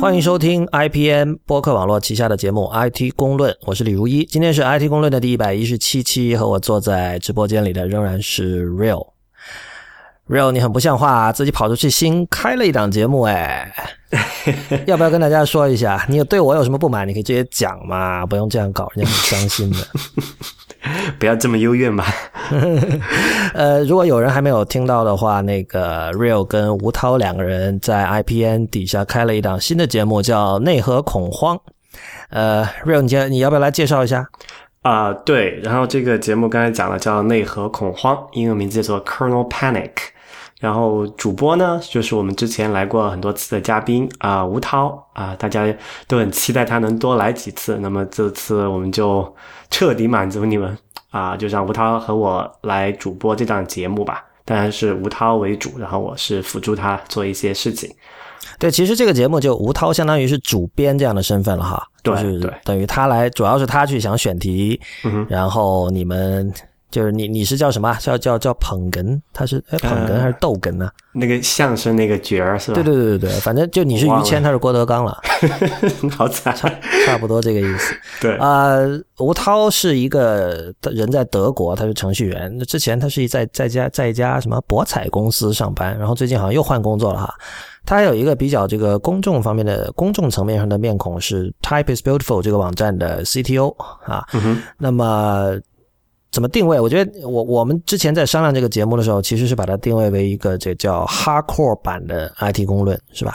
欢迎收听 IPN 播客网络旗下的节目 IT 公论，我是李如一。今天是 IT 公论的第一百一十七期，和我坐在直播间里的仍然是 Real。Real，你很不像话，自己跑出去新开了一档节目，哎，要不要跟大家说一下？你有对我有什么不满？你可以直接讲嘛，不用这样搞，人家很伤心的。不要这么幽怨嘛。呃，如果有人还没有听到的话，那个 Real 跟吴涛两个人在 IPN 底下开了一档新的节目，叫《内核恐慌》。呃，Real，你你要不要来介绍一下？啊，对。然后这个节目刚才讲了，叫《内核恐慌》，英文名字叫做 Kernel Panic。然后主播呢，就是我们之前来过很多次的嘉宾啊，吴涛啊，大家都很期待他能多来几次。那么这次我们就彻底满足你们啊，就让吴涛和我来主播这档节目吧。当然是吴涛为主，然后我是辅助他做一些事情。对，其实这个节目就吴涛相当于是主编这样的身份了哈，对就是等于他来，主要是他去想选题，然后你们。就是你，你是叫什么？叫叫叫捧哏？他是哎捧哏还是逗哏呢？那个相声那个角儿是吧？对对对对对，反正就你是于谦，他是郭德纲了，好惨，差不多这个意思。对啊，吴涛是一个人在德国，他是程序员。那之前他是在在家在一家什么博彩公司上班，然后最近好像又换工作了哈。他还有一个比较这个公众方面的公众层面上的面孔是 Type is Beautiful 这个网站的 CTO 啊。那么。怎么定位？我觉得我我们之前在商量这个节目的时候，其实是把它定位为一个这叫 hardcore 版的 IT 公论，是吧？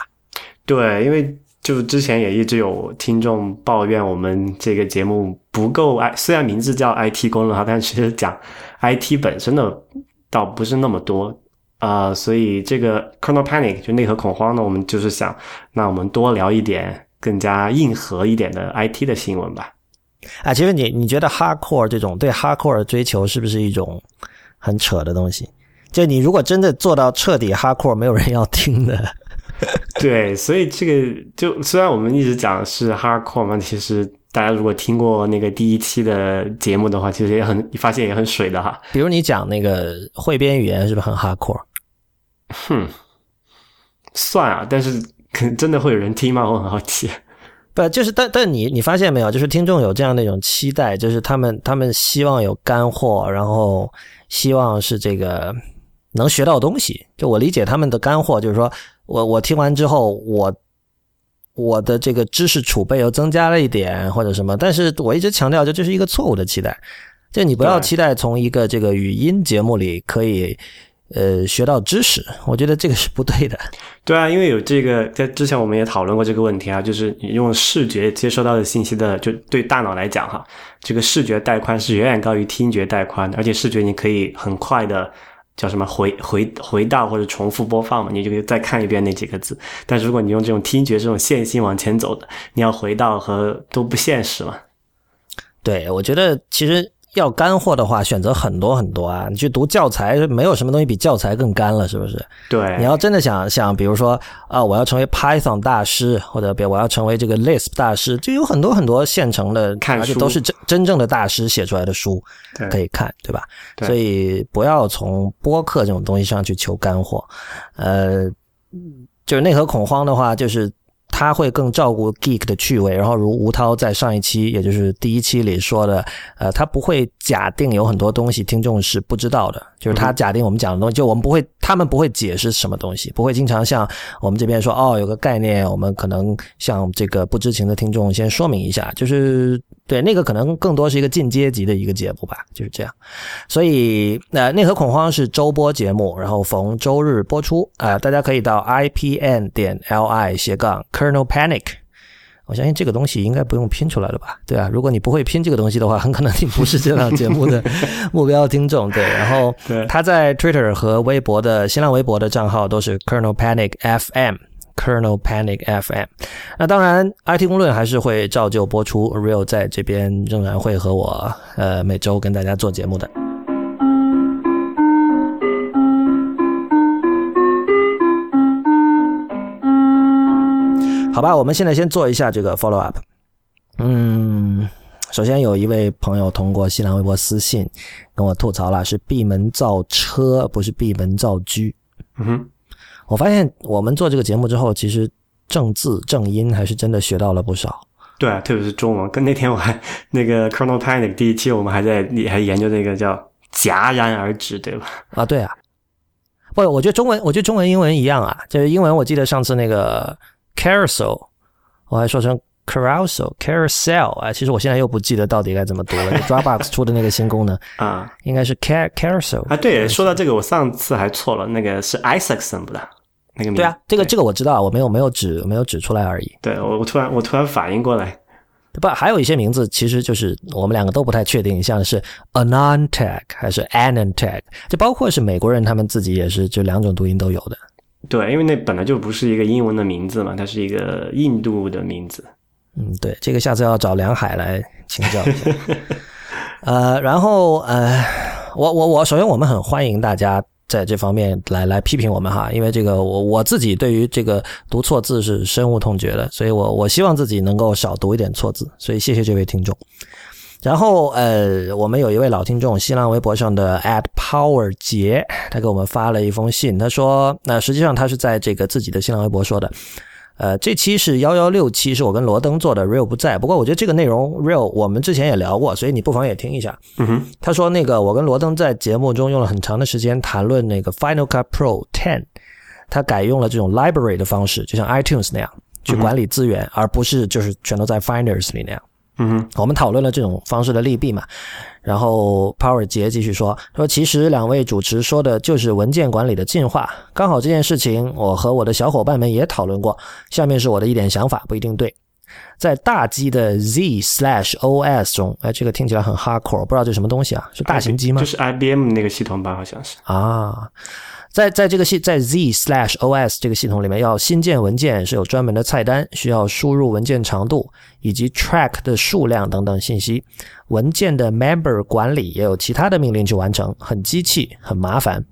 对，因为就之前也一直有听众抱怨我们这个节目不够 I，虽然名字叫 IT 公论哈，但其实 讲 IT 本身的倒不是那么多啊，所以这个 kernel panic 就内核恐慌呢，我们就是想，那我们多聊一点更加硬核一点的 IT 的新闻吧。啊，其实你你觉得 hardcore 这种对 hardcore 的追求是不是一种很扯的东西？就你如果真的做到彻底 hardcore，没有人要听的。对，所以这个就虽然我们一直讲是 hardcore 嘛，其实大家如果听过那个第一期的节目的话，其实也很发现也很水的哈。比如你讲那个汇编语言是不是很 hardcore？哼，算啊，但是可能真的会有人听吗？我很好奇。不，就是但但你你发现没有，就是听众有这样的一种期待，就是他们他们希望有干货，然后希望是这个能学到东西。就我理解他们的干货，就是说我我听完之后，我我的这个知识储备又增加了一点或者什么。但是我一直强调，就这是一个错误的期待，就你不要期待从一个这个语音节目里可以。呃，学到知识，我觉得这个是不对的。对啊，因为有这个，在之前我们也讨论过这个问题啊，就是你用视觉接收到的信息的，就对大脑来讲哈，这个视觉带宽是远远高于听觉带宽的，而且视觉你可以很快的叫什么回回回到或者重复播放嘛，你就可以再看一遍那几个字。但是如果你用这种听觉这种线性往前走的，你要回到和都不现实嘛。对，我觉得其实。要干货的话，选择很多很多啊！你去读教材，没有什么东西比教材更干了，是不是？对。你要真的想想，比如说啊，我要成为 Python 大师，或者别我要成为这个 Lisp 大师，就有很多很多现成的，看而且都是真真正的大师写出来的书可以看，对吧？所以不要从播客这种东西上去求干货。呃，就是内核恐慌的话，就是。他会更照顾 geek 的趣味，然后如吴涛在上一期，也就是第一期里说的，呃，他不会假定有很多东西听众是不知道的，就是他假定我们讲的东西，就我们不会，他们不会解释什么东西，不会经常像我们这边说，哦，有个概念，我们可能向这个不知情的听众先说明一下，就是。对，那个可能更多是一个进阶级的一个节目吧，就是这样。所以，呃，内核恐慌是周播节目，然后逢周日播出。啊，大家可以到 i p n 点 l i 斜杠 kernel panic。我相信这个东西应该不用拼出来了吧？对啊，如果你不会拼这个东西的话，很可能你不是这档节目的 目标听众。对，然后 他在 Twitter 和微博的新浪微博的账号都是 kernel panic fm。Kernel Panic FM，那当然，IT 公论还是会照旧播出。Real 在这边仍然会和我呃每周跟大家做节目的。好吧，我们现在先做一下这个 follow up。嗯，首先有一位朋友通过新浪微博私信跟我吐槽了，是闭门造车，不是闭门造车。嗯哼。我发现我们做这个节目之后，其实正字正音，还是真的学到了不少。对啊，特别是中文。跟那天我还那个 Colonel Panic 第一期，我们还在还研究那个叫戛然而止，对吧？啊，对啊。不，我觉得中文，我觉得中文英文一样啊。就是英文，我记得上次那个 Carousel，我还说成 Carousel，Carousel 啊。其实我现在又不记得到底该怎么读了。Dropbox 出的那个新功能啊，应该是 Car Carousel 啊。对，说到这个，我上次还错了，那个是 Isaacson 不的。那个对啊，这个这个我知道，我没有没有指没有指出来而已。对我我突然我突然反应过来，不还有一些名字其实就是我们两个都不太确定，像是 Anantech 还是 Anantech，就包括是美国人他们自己也是就两种读音都有的。对，因为那本来就不是一个英文的名字嘛，它是一个印度的名字。嗯，对，这个下次要找梁海来请教一下。呃，然后呃，我我我首先我们很欢迎大家。在这方面来来批评我们哈，因为这个我我自己对于这个读错字是深恶痛绝的，所以我我希望自己能够少读一点错字，所以谢谢这位听众。然后呃，我们有一位老听众，新浪微博上的 at power 杰，他给我们发了一封信，他说，那实际上他是在这个自己的新浪微博说的。呃，这期是幺幺六期，是我跟罗登做的，Real 不在。不过我觉得这个内容 Real 我们之前也聊过，所以你不妨也听一下。嗯哼，他说那个我跟罗登在节目中用了很长的时间谈论那个 Final Cut Pro Ten，他改用了这种 Library 的方式，就像 iTunes 那样去管理资源，而不是就是全都在 Finders 里那样。嗯哼，我们讨论了这种方式的利弊嘛。然后 Power 杰继续说说，其实两位主持说的就是文件管理的进化。刚好这件事情，我和我的小伙伴们也讨论过。下面是我的一点想法，不一定对。在大机的 Z slash OS 中，哎，这个听起来很 hardcore，不知道这什么东西啊？是大型机吗？就是 IBM 那个系统吧，好像是啊。在在这个系在 Z slash OS 这个系统里面，要新建文件是有专门的菜单，需要输入文件长度以及 track 的数量等等信息。文件的 member 管理也有其他的命令去完成，很机器，很麻烦。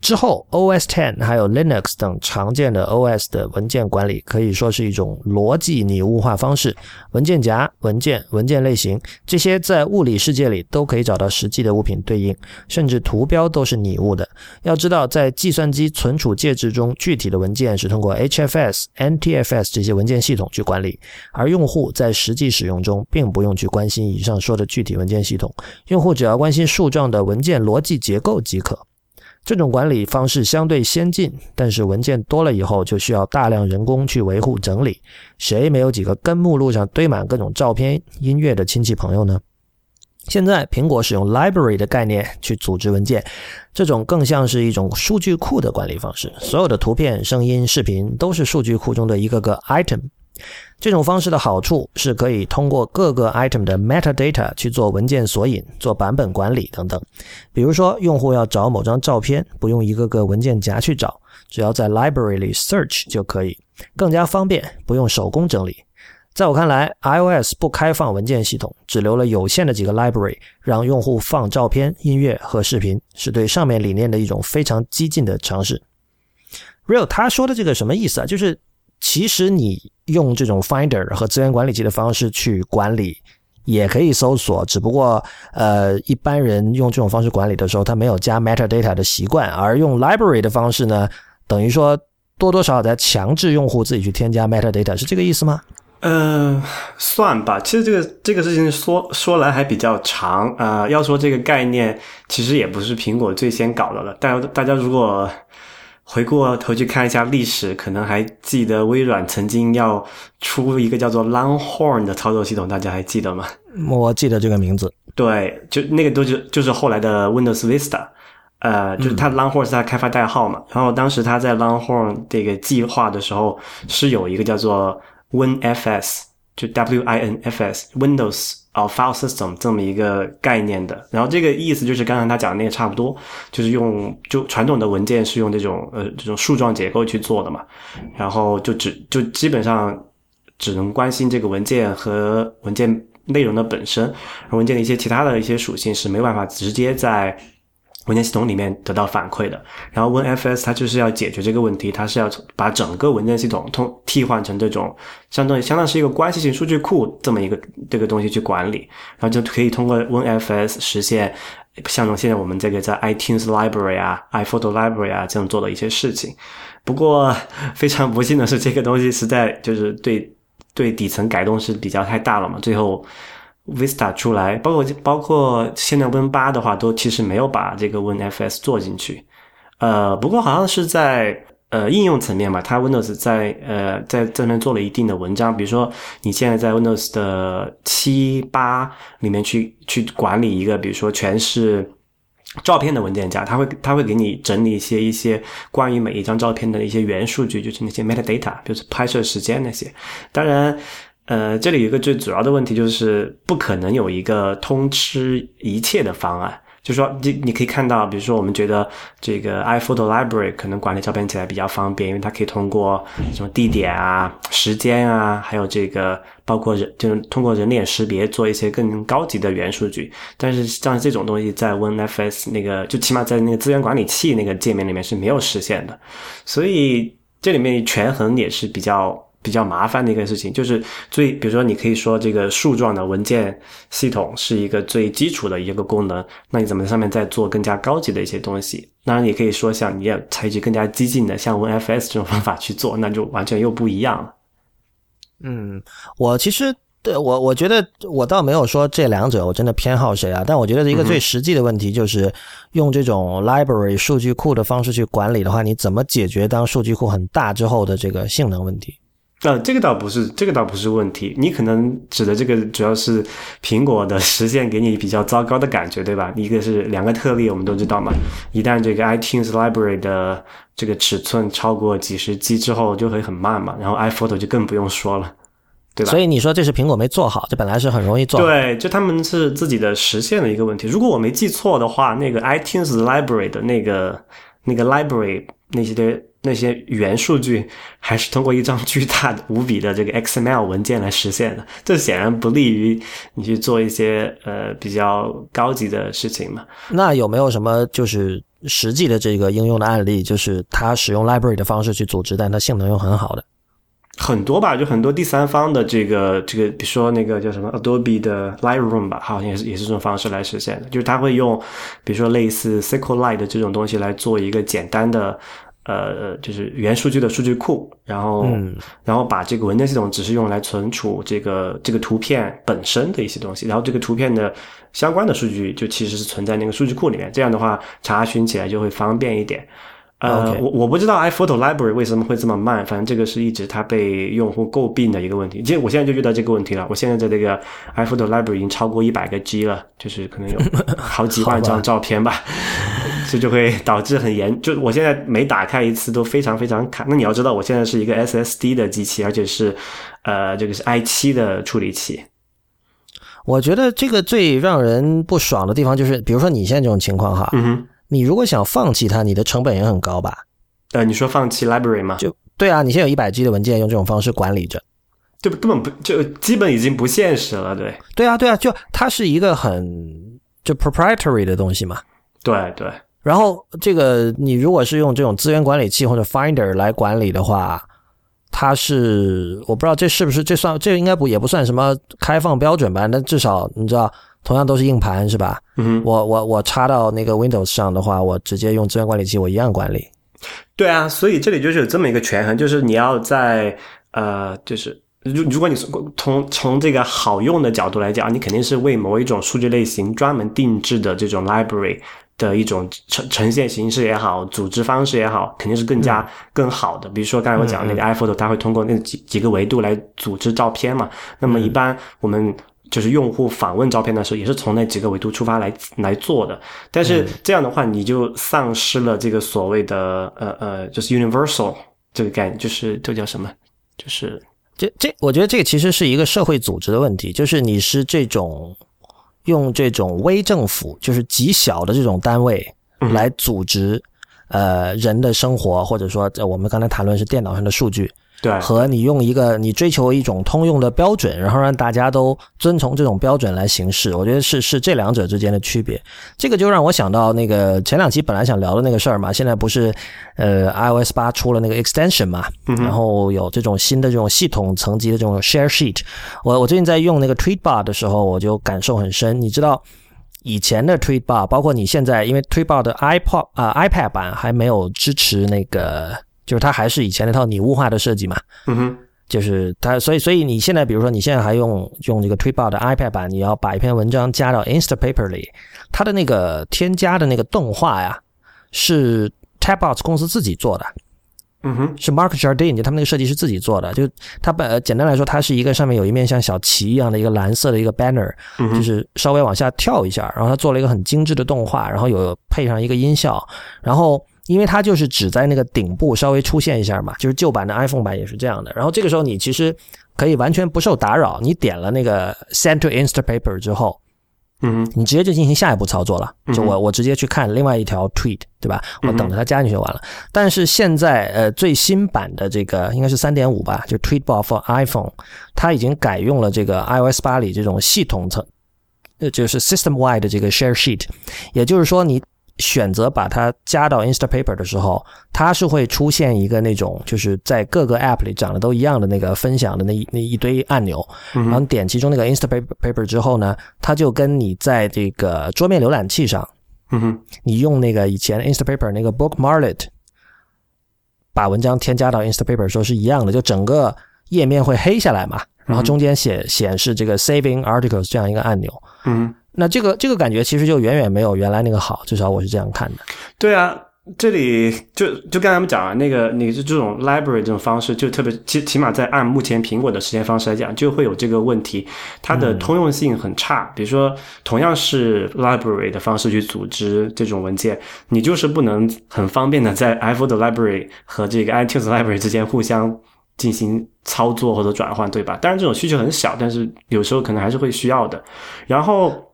之后，OS Ten 还有 Linux 等常见的 OS 的文件管理可以说是一种逻辑拟物化方式。文件夹、文件、文件类型这些在物理世界里都可以找到实际的物品对应，甚至图标都是拟物的。要知道，在计算机存储介质中，具体的文件是通过 HFS、NTFS 这些文件系统去管理，而用户在实际使用中并不用去关心以上说的具体文件系统，用户只要关心树状的文件逻辑结构即可。这种管理方式相对先进，但是文件多了以后就需要大量人工去维护整理。谁没有几个根目录上堆满各种照片、音乐的亲戚朋友呢？现在苹果使用 library 的概念去组织文件，这种更像是一种数据库的管理方式。所有的图片、声音、视频都是数据库中的一个个 item。这种方式的好处是可以通过各个 item 的 metadata 去做文件索引、做版本管理等等。比如说，用户要找某张照片，不用一个个文件夹去找，只要在 library 里 search 就可以，更加方便，不用手工整理。在我看来，iOS 不开放文件系统，只留了有限的几个 library，让用户放照片、音乐和视频，是对上面理念的一种非常激进的尝试。Real 他说的这个什么意思啊？就是其实你。用这种 Finder 和资源管理器的方式去管理，也可以搜索。只不过，呃，一般人用这种方式管理的时候，他没有加 metadata 的习惯，而用 Library 的方式呢，等于说多多少少在强制用户自己去添加 metadata，是这个意思吗？嗯，算吧。其实这个这个事情说说来还比较长啊。要说这个概念，其实也不是苹果最先搞的了。大家大家如果。回过头去看一下历史，可能还记得微软曾经要出一个叫做 Longhorn 的操作系统，大家还记得吗？我记得这个名字。对，就那个都是就是后来的 Windows Vista，呃，就是它 Longhorn 是它开发代号嘛。然后当时它在 Longhorn 这个计划的时候，是有一个叫做 WinFS，就 W-I-N-F-S Windows。到，file system 这么一个概念的，然后这个意思就是刚才他讲的那个差不多，就是用就传统的文件是用这种呃这种树状结构去做的嘛，然后就只就基本上只能关心这个文件和文件内容的本身，而文件的一些其他的一些属性是没办法直接在。文件系统里面得到反馈的，然后 WinFS 它就是要解决这个问题，它是要把整个文件系统通替换成这种相当于相当于是一个关系型数据库这么一个这个东西去管理，然后就可以通过 WinFS 实现像现在我们这个在 iTunes Library 啊、iPhoto Library 啊这样做的一些事情。不过非常不幸的是，这个东西实在就是对对底层改动是比较太大了嘛。最后 Vista 出来，包括包括现在 Win 八的话，都其实没有把这个 WinFS 做进去。呃，不过好像是在。呃，应用层面嘛，它 Windows 在呃在这边做了一定的文章，比如说你现在在 Windows 的七八里面去去管理一个，比如说全是照片的文件夹，它会它会给你整理一些一些关于每一张照片的一些元数据，就是那些 metadata，比如拍摄时间那些。当然，呃，这里有一个最主要的问题，就是不可能有一个通吃一切的方案。就说，你你可以看到，比如说，我们觉得这个 iPhoto Library 可能管理照片起来比较方便，因为它可以通过什么地点啊、时间啊，还有这个包括人，就是通过人脸识别做一些更高级的元数据。但是像这种东西在 WinFS 那个，就起码在那个资源管理器那个界面里面是没有实现的，所以这里面权衡也是比较。比较麻烦的一个事情，就是最，比如说，你可以说这个树状的文件系统是一个最基础的一个功能，那你怎么在上面再做更加高级的一些东西？当然，你可以说像你也采取更加激进的，像 WinFS 这种方法去做，那就完全又不一样了。嗯，我其实对我我觉得我倒没有说这两者我真的偏好谁啊，但我觉得一个最实际的问题就是用这种 library 数据库的方式去管理的话，你怎么解决当数据库很大之后的这个性能问题？呃，这个倒不是，这个倒不是问题。你可能指的这个主要是苹果的实现给你比较糟糕的感觉，对吧？一个是两个特例，我们都知道嘛。一旦这个 iTunes Library 的这个尺寸超过几十 G 之后，就会很慢嘛。然后 iPhoto 就更不用说了，对吧？所以你说这是苹果没做好，这本来是很容易做。对，就他们是自己的实现的一个问题。如果我没记错的话，那个 iTunes Library 的那个那个 library 那些。那些元数据还是通过一张巨大的无比的这个 XML 文件来实现的，这显然不利于你去做一些呃比较高级的事情嘛。那有没有什么就是实际的这个应用的案例，就是它使用 library 的方式去组织，但它性能又很好的？很多吧，就很多第三方的这个这个，比如说那个叫什么 Adobe 的 Lightroom 吧，好像也是也是这种方式来实现的，就是它会用比如说类似 SQLite 的这种东西来做一个简单的。呃，就是原数据的数据库，然后，然后把这个文件系统只是用来存储这个这个图片本身的一些东西，然后这个图片的相关的数据就其实是存在那个数据库里面，这样的话查询起来就会方便一点。呃，我我不知道 iPhoto Library 为什么会这么慢，反正这个是一直它被用户诟病的一个问题。其实我现在就遇到这个问题了，我现在的这个 iPhoto Library 已经超过一百个 G 了，就是可能有 好几万张照片吧，这就会导致很严。就我现在每打开一次都非常非常卡。那你要知道，我现在是一个 SSD 的机器，而且是呃这个是 i7 的处理器。我觉得这个最让人不爽的地方就是，比如说你现在这种情况哈。嗯哼。你如果想放弃它，你的成本也很高吧？呃，你说放弃 library 吗？就对啊，你现在有一百 G 的文件，用这种方式管理着，就根本不就基本已经不现实了，对？对啊，对啊，就它是一个很就 proprietary 的东西嘛。对对。然后这个你如果是用这种资源管理器或者 Finder 来管理的话，它是我不知道这是不是这算这应该不也不算什么开放标准吧？那至少你知道。同样都是硬盘是吧？嗯，我我我插到那个 Windows 上的话，我直接用资源管理器，我一样管理。对啊，所以这里就是有这么一个权衡，就是你要在呃，就是如如果你从从这个好用的角度来讲，你肯定是为某一种数据类型专门定制的这种 library 的一种呈呈现形式也好，组织方式也好，肯定是更加更好的。比如说刚才我讲那个 iPhoto，它会通过那几几个维度来组织照片嘛。那么一般我们。就是用户访问照片的时候，也是从那几个维度出发来来做的。但是这样的话，你就丧失了这个所谓的呃呃，就是 universal 这个概念，就是这叫什么？就是这这，我觉得这个其实是一个社会组织的问题。就是你是这种用这种微政府，就是极小的这种单位来组织呃人的生活，或者说我们刚才谈论是电脑上的数据。对，和你用一个你追求一种通用的标准，然后让大家都遵从这种标准来行事，我觉得是是这两者之间的区别。这个就让我想到那个前两期本来想聊的那个事儿嘛，现在不是呃 iOS 八出了那个 extension 嘛，然后有这种新的这种系统层级的这种 share sheet。我我最近在用那个 Tweetbar 的时候，我就感受很深。你知道以前的 Tweetbar，包括你现在，因为 Tweetbar 的 iPod 啊 iPad 版还没有支持那个。就是它还是以前那套拟物化的设计嘛。嗯哼，就是它，所以所以你现在比如说你现在还用用这个 Tweetbot 的 iPad 版，你要把一篇文章加到 Instapaper 里，它的那个添加的那个动画呀，是 Tabbots 公司自己做的。嗯哼，是 Mark Jardine，他们那个设计是自己做的。就它本简单来说，它是一个上面有一面像小旗一样的一个蓝色的一个 banner，就是稍微往下跳一下，然后它做了一个很精致的动画，然后有配上一个音效，然后因为它就是只在那个顶部稍微出现一下嘛，就是旧版的 iPhone 版也是这样的。然后这个时候你其实可以完全不受打扰，你点了那个 Send to Instapaper 之后。嗯，你直接就进行下一步操作了，就我我直接去看另外一条 tweet，对吧？我等着它加进去就完了。但是现在呃最新版的这个应该是三点五吧，就 Tweetbot for iPhone，它已经改用了这个 iOS 八里这种系统层，呃就是 system wide 的这个 share sheet，也就是说你。选择把它加到 Instapaper 的时候，它是会出现一个那种就是在各个 App 里长得都一样的那个分享的那那一堆按钮，然后点其中那个 Instapaper 之后呢，它就跟你在这个桌面浏览器上，嗯哼，你用那个以前 Instapaper 那个 Bookmarklet 把文章添加到 Instapaper 时候是一样的，就整个页面会黑下来嘛，然后中间显显示这个 Saving Articles 这样一个按钮，嗯。那这个这个感觉其实就远远没有原来那个好，至少我是这样看的。对啊，这里就就刚才我们讲啊，那个你是这种 library 这种方式，就特别起起码在按目前苹果的实现方式来讲，就会有这个问题，它的通用性很差。比如说，同样是 library 的方式去组织这种文件，你就是不能很方便的在 iPhone 的 library 和这个 iTunes library 之间互相进行操作或者转换，对吧？当然这种需求很小，但是有时候可能还是会需要的。然后。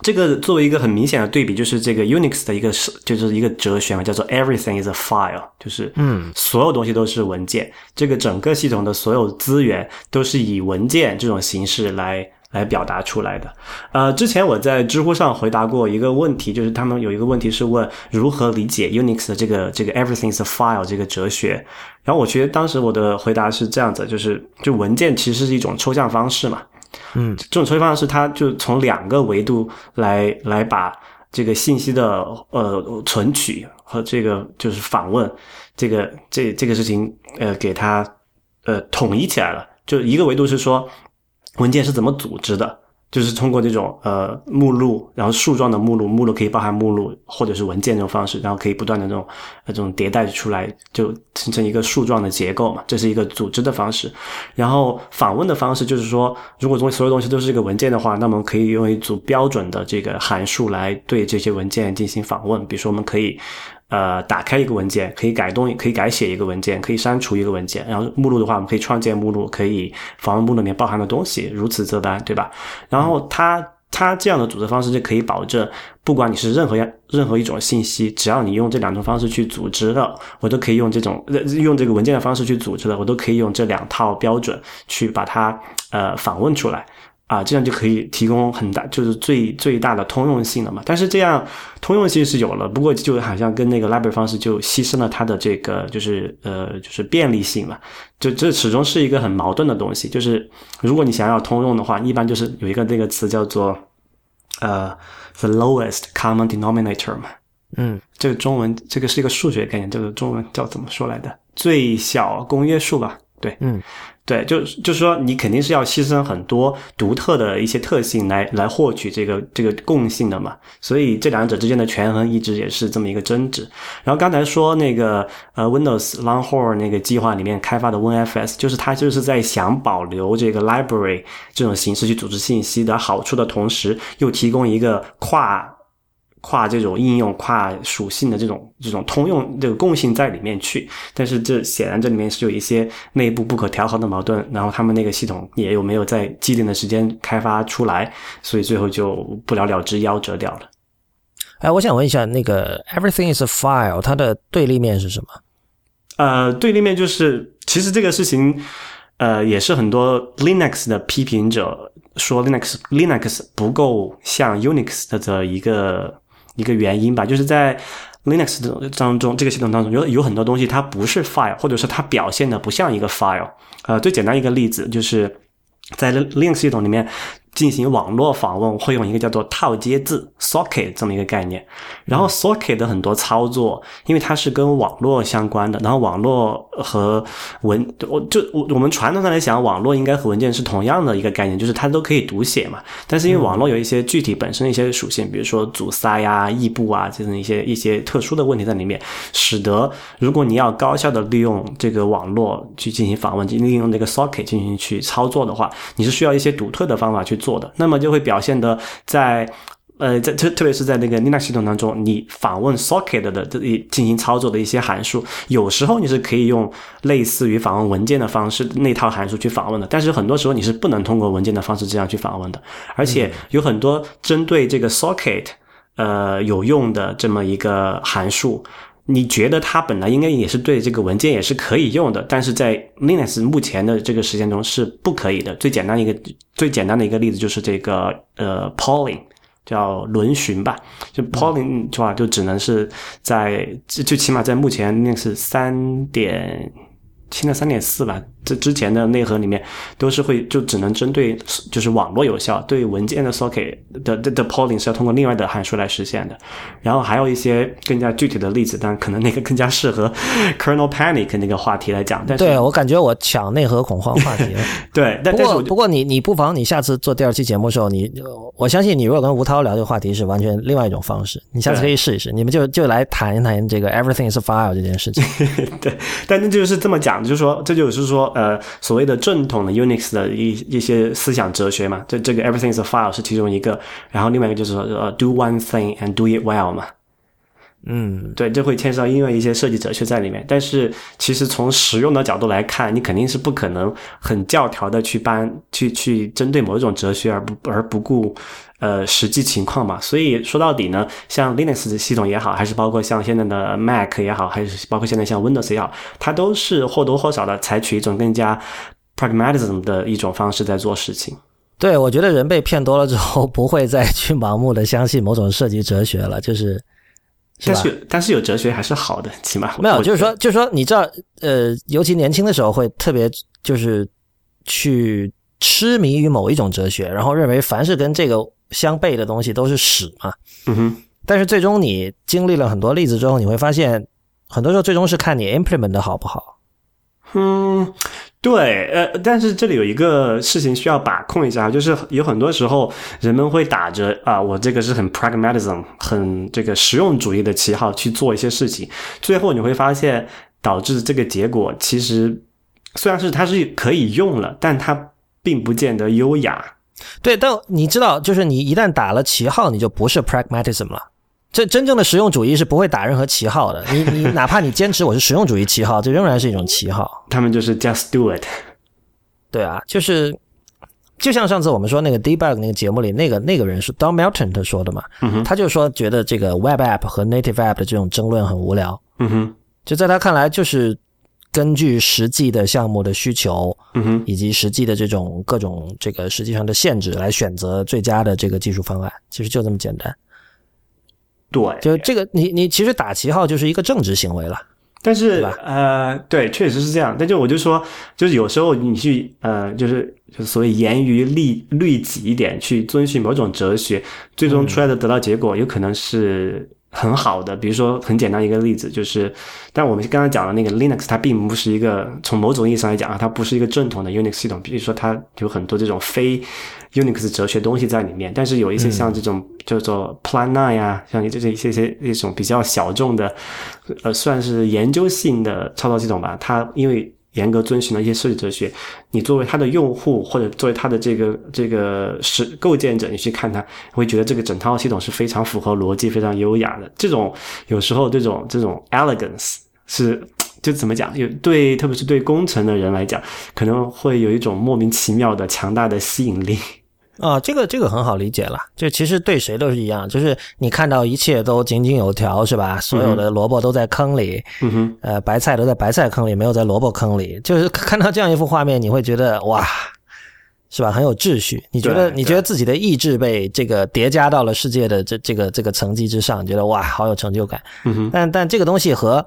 这个作为一个很明显的对比，就是这个 Unix 的一个是，就是一个哲学嘛，叫做 Everything is a file，就是嗯，所有东西都是文件。这个整个系统的所有资源都是以文件这种形式来来表达出来的。呃，之前我在知乎上回答过一个问题，就是他们有一个问题是问如何理解 Unix 的这个这个 Everything is a file 这个哲学。然后我觉得当时我的回答是这样子，就是就文件其实是一种抽象方式嘛。嗯，这种处理方式，它就从两个维度来来把这个信息的呃存取和这个就是访问这个这这个事情呃给它呃统一起来了。就一个维度是说文件是怎么组织的。就是通过这种呃目录，然后树状的目录，目录可以包含目录或者是文件这种方式，然后可以不断的这种这种迭代出来，就形成一个树状的结构嘛，这是一个组织的方式。然后访问的方式就是说，如果东所有东西都是一个文件的话，那么可以用一组标准的这个函数来对这些文件进行访问。比如说，我们可以。呃，打开一个文件，可以改动，可以改写一个文件，可以删除一个文件。然后目录的话，我们可以创建目录，可以访问目录里面包含的东西，如此这般，对吧？然后它它这样的组织方式就可以保证，不管你是任何样任何一种信息，只要你用这两种方式去组织的，我都可以用这种用这个文件的方式去组织的，我都可以用这两套标准去把它呃访问出来。啊，这样就可以提供很大，就是最最大的通用性了嘛。但是这样通用性是有了，不过就好像跟那个 library 方式就牺牲了它的这个，就是呃，就是便利性嘛。就这始终是一个很矛盾的东西。就是如果你想要通用的话，一般就是有一个那个词叫做呃 the lowest common denominator 嘛。嗯，这个中文这个是一个数学概念，这个中文叫怎么说来的？最小公约数吧。对，嗯。对，就就是说，你肯定是要牺牲很多独特的一些特性来来获取这个这个共性的嘛，所以这两者之间的权衡一直也是这么一个争执。然后刚才说那个呃，Windows Longhorn 那个计划里面开发的 WinFS，就是它就是在想保留这个 library 这种形式去组织信息的好处的同时，又提供一个跨。跨这种应用、跨属性的这种这种通用这个共性在里面去，但是这显然这里面是有一些内部不可调和的矛盾，然后他们那个系统也有没有在既定的时间开发出来，所以最后就不了了之，夭折掉了。哎，我想问一下，那个 Everything is a file，它的对立面是什么？呃，对立面就是其实这个事情，呃，也是很多 Linux 的批评者说 Linux Linux 不够像 Unix 的一个。一个原因吧，就是在 Linux 当中，这个系统当中有有很多东西它不是 file，或者说它表现的不像一个 file。呃，最简单一个例子就是在 Linux 系统里面，进行网络访问会用一个叫做套接字 socket 这么一个概念，然后 socket 的很多操作，因为它是跟网络相关的，然后网络和文，我就我我们传统上来讲，网络应该和文件是同样的一个概念，就是它都可以读写嘛。但是因为网络有一些具体本身的一些属性，比如说阻塞呀、异步啊这种一些一些特殊的问题在里面，使得如果你要高效的利用这个网络去进行访问，利用那个 socket 进行去操作的话，你是需要一些独特的方法去。做的，那么就会表现的在，呃，在特特别是在那个 Linux 系统当中，你访问 socket 的这里进行操作的一些函数，有时候你是可以用类似于访问文件的方式那套函数去访问的，但是很多时候你是不能通过文件的方式这样去访问的，而且有很多针对这个 socket 呃有用的这么一个函数。你觉得它本来应该也是对这个文件也是可以用的，但是在 Linux 目前的这个实践中是不可以的。最简单一个最简单的一个例子就是这个呃 polling 叫轮询吧，就 polling 的话就只能是在就起码在目前 Linux 三点现在三点四吧。这之前的内核里面都是会就只能针对就是网络有效，对文件的 socket 的的的 polling 是要通过另外的函数来实现的。然后还有一些更加具体的例子，但可能那个更加适合 kernel panic 那个话题来讲。但是对我感觉我抢内核恐慌话题了。对，但不过不过你你不妨你下次做第二期节目的时候，你我相信你如果跟吴涛聊这个话题是完全另外一种方式，你下次可以试一试，你们就就来谈一谈这个 everything is file 这件事情。对，但那就是这么讲，就是说这就是说。呃，所谓的正统的 Unix 的一一些思想哲学嘛，这这个 Everything is a file 是其中一个，然后另外一个就是说呃，Do one thing and do it well 嘛。嗯，对，这会牵涉到因为一些设计哲学在里面。但是其实从实用的角度来看，你肯定是不可能很教条的去搬去去针对某一种哲学而不而不顾呃实际情况嘛。所以说到底呢，像 Linux 的系统也好，还是包括像现在的 Mac 也好，还是包括现在像 Windows 也好，它都是或多或少的采取一种更加 pragmatism 的一种方式在做事情。对，我觉得人被骗多了之后，不会再去盲目的相信某种设计哲学了，就是。但是，但是有哲学还是好的，起码没有。就是说，就是说，你知道，呃，尤其年轻的时候会特别就是去痴迷于某一种哲学，然后认为凡是跟这个相悖的东西都是屎嘛。嗯哼。但是最终你经历了很多例子之后，你会发现，很多时候最终是看你 implement 的好不好。嗯。对，呃，但是这里有一个事情需要把控一下，就是有很多时候人们会打着啊，我这个是很 pragmatism，很这个实用主义的旗号去做一些事情，最后你会发现导致这个结果其实虽然是它是可以用了，但它并不见得优雅。对，但你知道，就是你一旦打了旗号，你就不是 pragmatism 了。这真正的实用主义是不会打任何旗号的。你你哪怕你坚持我是实用主义旗号，这仍然是一种旗号。他们就是 just do it。对啊，就是就像上次我们说那个 debug 那个节目里，那个那个人是 Don Melton 他说的嘛，他就说觉得这个 web app 和 native app 的这种争论很无聊。嗯哼，就在他看来，就是根据实际的项目的需求，嗯哼，以及实际的这种各种这个实际上的限制来选择最佳的这个技术方案，其实就这么简单。对，就这个，你你其实打旗号就是一个政治行为了，但是呃，对，确实是这样。但就我就说，就是有时候你去呃，就是就所谓严于律律己一点，去遵循某种哲学，最终出来的得到结果有可能是。很好的，比如说很简单一个例子，就是，但我们刚刚讲的那个 Linux，它并不是一个从某种意义上来讲啊，它不是一个正统的 Unix 系统。比如说，它有很多这种非 Unix 哲学东西在里面，但是有一些像这种叫做 Plan9 呀，像这这一些些一种比较小众的，呃，算是研究性的操作系统吧，它因为。严格遵循了一些设计哲学，你作为它的用户或者作为它的这个这个是构建者，你去看它，会觉得这个整套系统是非常符合逻辑、非常优雅的。这种有时候这种这种 elegance 是就怎么讲？有对，特别是对工程的人来讲，可能会有一种莫名其妙的强大的吸引力。啊，这个这个很好理解了，就其实对谁都是一样，就是你看到一切都井井有条，是吧？所有的萝卜都在坑里，嗯哼，呃，白菜都在白菜坑里，没有在萝卜坑里，就是看到这样一幅画面，你会觉得哇，是吧？很有秩序。你觉得你觉得自己的意志被这个叠加到了世界的这这个这个层级之上，觉得哇，好有成就感。嗯哼，但但这个东西和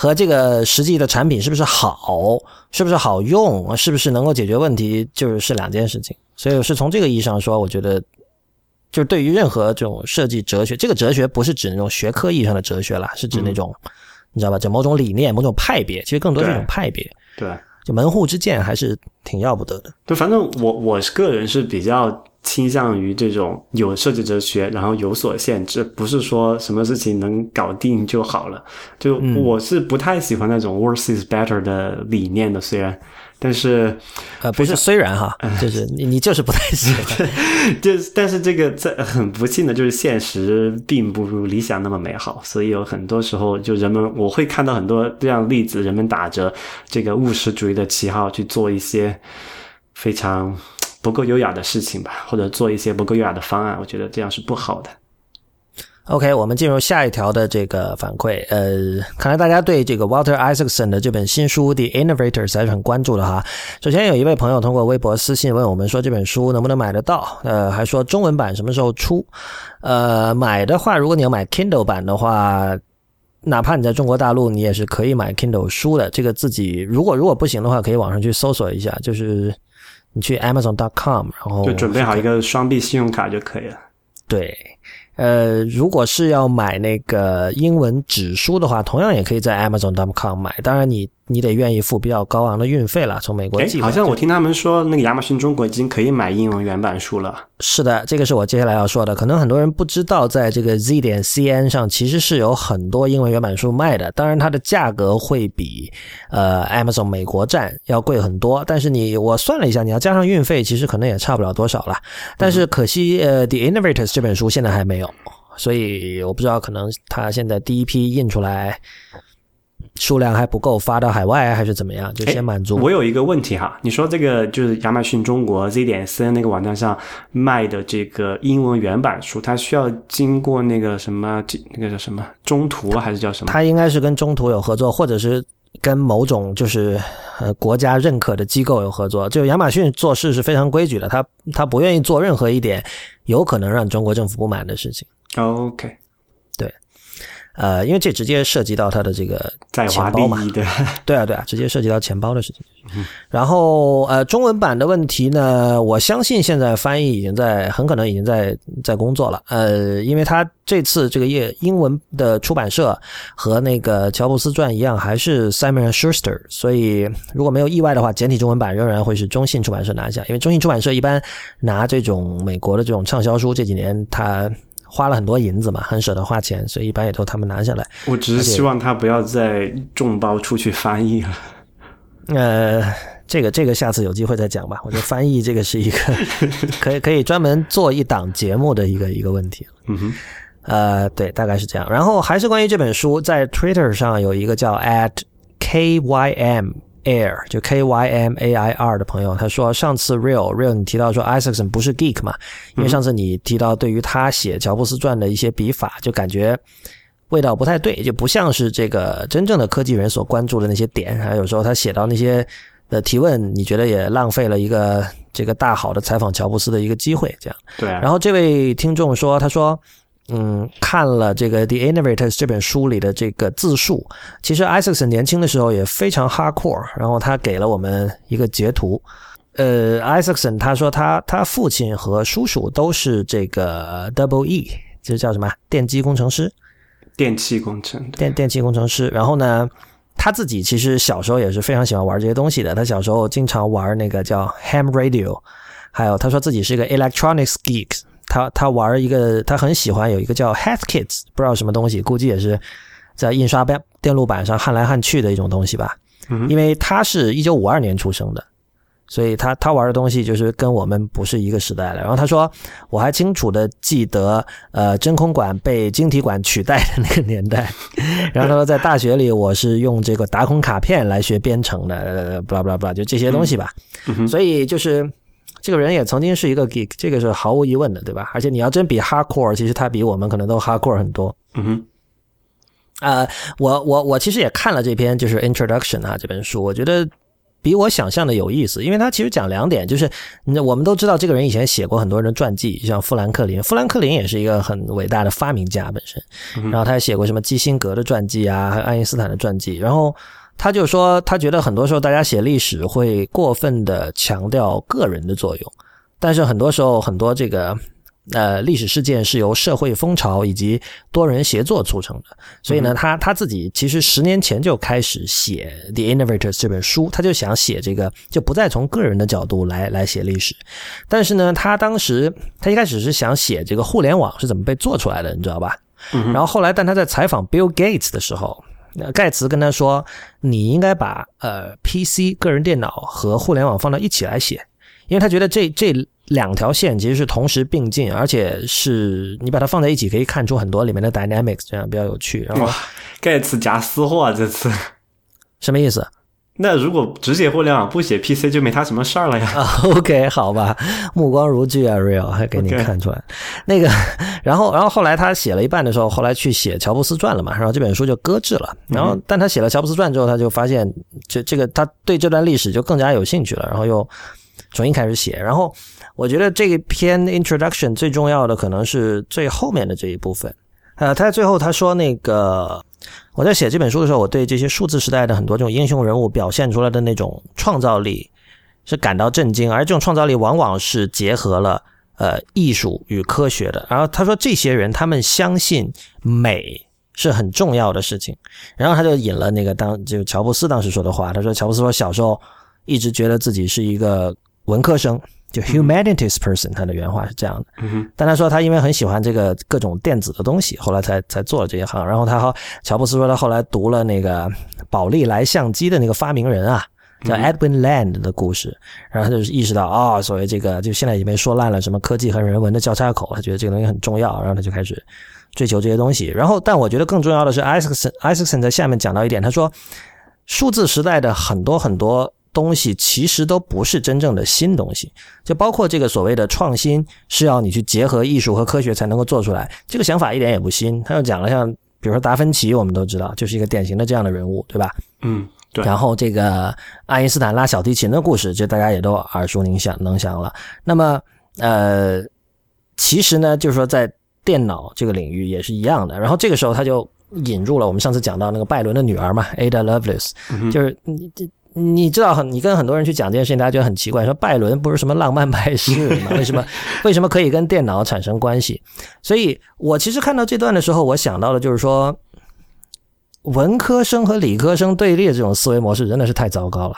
和这个实际的产品是不是好，是不是好用，是不是能够解决问题，就是是两件事情。所以是从这个意义上说，我觉得，就是对于任何这种设计哲学，这个哲学不是指那种学科意义上的哲学啦，是指那种你知道吧？就某种理念、某种派别，其实更多是一种派别。对，就门户之见还是挺要不得的。对，反正我我个人是比较。倾向于这种有设计哲学，然后有所限制，不是说什么事情能搞定就好了。就我是不太喜欢那种 worse is better 的理念的，虽然，但是呃，不是虽然哈，就是你你就是不太喜欢，就是但是这个在很不幸的就是现实并不如理想那么美好，所以有很多时候就人们我会看到很多这样例子，人们打着这个务实主义的旗号去做一些非常。不够优雅的事情吧，或者做一些不够优雅的方案，我觉得这样是不好的。OK，我们进入下一条的这个反馈。呃，看来大家对这个 Walter Isaacson 的这本新书《The Innovators》还是很关注的哈。首先有一位朋友通过微博私信问我们说这本书能不能买得到？呃，还说中文版什么时候出？呃，买的话，如果你要买 Kindle 版的话，哪怕你在中国大陆，你也是可以买 Kindle 书的。这个自己如果如果不行的话，可以网上去搜索一下，就是。你去 Amazon.com，然后就准备好一个双币信用卡就可以了。对。呃，如果是要买那个英文纸书的话，同样也可以在 Amazon.com 买。当然，你你得愿意付比较高昂的运费了。从美国寄，好像我听他们说，那个亚马逊中国已经可以买英文原版书了。是的，这个是我接下来要说的。可能很多人不知道，在这个 Z 点 CN 上其实是有很多英文原版书卖的。当然，它的价格会比呃 Amazon 美国站要贵很多。但是你我算了一下，你要加上运费，其实可能也差不了多少了。但是可惜，呃，The Innovators 这本书现在还没有。所以我不知道，可能它现在第一批印出来数量还不够，发到海外还是怎么样？就先满足。我有一个问题哈，你说这个就是亚马逊中国 Z 点 CN 那个网站上卖的这个英文原版书，它需要经过那个什么，那个叫什么中途还是叫什么？它应该是跟中途有合作，或者是跟某种就是呃国家认可的机构有合作。就亚马逊做事是非常规矩的，他他不愿意做任何一点有可能让中国政府不满的事情。OK，对，呃，因为这直接涉及到他的这个钱包嘛，对，对啊，对啊，直接涉及到钱包的事情。然后，呃，中文版的问题呢，我相信现在翻译已经在，很可能已经在在工作了。呃，因为他这次这个页英文的出版社和那个乔布斯传一样，还是 Simon Schuster，所以如果没有意外的话，简体中文版仍然会是中信出版社拿下，因为中信出版社一般拿这种美国的这种畅销书，这几年他。花了很多银子嘛，很舍得花钱，所以一般也都他们拿下来。我只是希望他不要再众包出去翻译了。呃，这个这个下次有机会再讲吧。我觉得翻译这个是一个 可以可以专门做一档节目的一个一个问题。嗯哼，呃，对，大概是这样。然后还是关于这本书，在 Twitter 上有一个叫 at kym。Air 就 K Y M A I R 的朋友，他说上次 Real Real 你提到说 Isaacson 不是 geek 嘛？因为上次你提到对于他写乔布斯传的一些笔法，就感觉味道不太对，就不像是这个真正的科技人所关注的那些点。还有时候他写到那些的提问，你觉得也浪费了一个这个大好的采访乔布斯的一个机会。这样对。然后这位听众说，他说。嗯，看了这个《The Innovators》这本书里的这个自述，其实 Isaacson 年轻的时候也非常 hardcore。然后他给了我们一个截图。呃，Isaacson 他说他他父亲和叔叔都是这个 Double E，这叫什么？电机工程师？电气工程？电电气工程师。然后呢，他自己其实小时候也是非常喜欢玩这些东西的。他小时候经常玩那个叫 Ham Radio，还有他说自己是一个 Electronics Geek。他他玩一个，他很喜欢有一个叫 HealthKits，不知道什么东西，估计也是在印刷电电路板上焊来焊去的一种东西吧。因为他是一九五二年出生的，所以他他玩的东西就是跟我们不是一个时代的。然后他说，我还清楚的记得，呃，真空管被晶体管取代的那个年代。然后他说，在大学里我是用这个打孔卡片来学编程的，巴拉巴拉巴拉，就这些东西吧。所以就是。这个人也曾经是一个 geek，这个是毫无疑问的，对吧？而且你要真比 hardcore，其实他比我们可能都 hardcore 很多。嗯哼。呃，我我我其实也看了这篇就是 introduction 啊这本书，我觉得比我想象的有意思，因为他其实讲两点，就是我们都知道这个人以前写过很多人的传记，像富兰克林，富兰克林也是一个很伟大的发明家本身，然后他还写过什么基辛格的传记啊，还有爱因斯坦的传记，然后他就说他觉得很多时候大家写历史会过分的强调个人的作用，但是很多时候很多这个。呃，历史事件是由社会风潮以及多人协作促成的，所以呢，他他自己其实十年前就开始写《The Innovators》这本书，他就想写这个，就不再从个人的角度来来写历史。但是呢，他当时他一开始是想写这个互联网是怎么被做出来的，你知道吧？然后后来，但他在采访 Bill Gates 的时候，盖茨跟他说：“你应该把呃 PC 个人电脑和互联网放到一起来写，因为他觉得这这。”两条线其实是同时并进，而且是你把它放在一起，可以看出很多里面的 dynamics，这样比较有趣。然后盖茨夹私货这次什么意思？那如果只写互联网不写 PC，就没他什么事儿了呀。OK，好吧，目光如炬啊，Real 还给你看出来。那个，然后，然后后来他写了一半的时候，后来去写乔布斯传了嘛，然后这本书就搁置了。然后，但他写了乔布斯传之后，他就发现这这个他对这段历史就更加有兴趣了，然后又重新开始写，然后。我觉得这一篇 introduction 最重要的可能是最后面的这一部分。呃，他在最后他说那个我在写这本书的时候，我对这些数字时代的很多这种英雄人物表现出来的那种创造力是感到震惊，而这种创造力往往是结合了呃艺术与科学的。然后他说这些人他们相信美是很重要的事情，然后他就引了那个当就乔布斯当时说的话，他说乔布斯说小时候一直觉得自己是一个文科生。就 humanities person，他的原话是这样的。但他说他因为很喜欢这个各种电子的东西，后来才才做了这一行。然后他和乔布斯说他后来读了那个宝丽来相机的那个发明人啊，叫 Edwin Land 的故事，然后他就意识到啊，所谓这个就现在已经被说烂了，什么科技和人文的交叉口，他觉得这个东西很重要，然后他就开始追求这些东西。然后，但我觉得更重要的是，Isaacson，Isaacson 在下面讲到一点，他说数字时代的很多很多。东西其实都不是真正的新东西，就包括这个所谓的创新是要你去结合艺术和科学才能够做出来。这个想法一点也不新。他又讲了像，比如说达芬奇，我们都知道就是一个典型的这样的人物，对吧？嗯，对。然后这个爱因斯坦拉小提琴的故事，这大家也都耳熟能详能详了。那么，呃，其实呢，就是说在电脑这个领域也是一样的。然后这个时候他就引入了我们上次讲到那个拜伦的女儿嘛，Ada Lovelace，就是你这。你知道很，你跟很多人去讲这件事情，大家觉得很奇怪，说拜伦不是什么浪漫派诗人吗？为什么为什么可以跟电脑产生关系？所以我其实看到这段的时候，我想到的就是说，文科生和理科生对立这种思维模式真的是太糟糕了。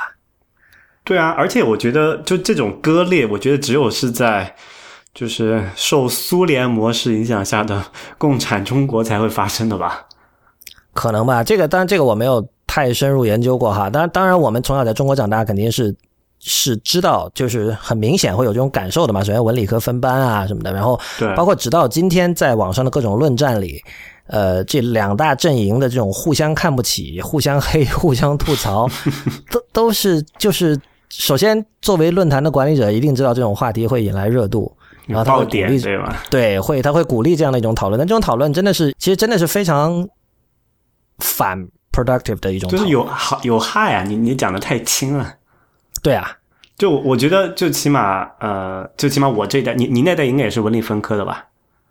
对啊，而且我觉得就这种割裂，我觉得只有是在就是受苏联模式影响下的共产中国才会发生的吧？可能吧，这个当然这个我没有。太深入研究过哈，当然，当然，我们从小在中国长大，肯定是是知道，就是很明显会有这种感受的嘛。首先文理科分班啊什么的，然后包括直到今天在网上的各种论战里，呃，这两大阵营的这种互相看不起、互相黑、互相吐槽，都都是就是首先作为论坛的管理者，一定知道这种话题会引来热度，然后他会鼓励对吧？对，会他会鼓励这样的一种讨论，但这种讨论真的是，其实真的是非常反。Productive 的一种就是有好有害啊！你你讲的太轻了。对啊，就我觉得，就起码呃，就起码我这一代，你你那代应该也是文理分科的吧？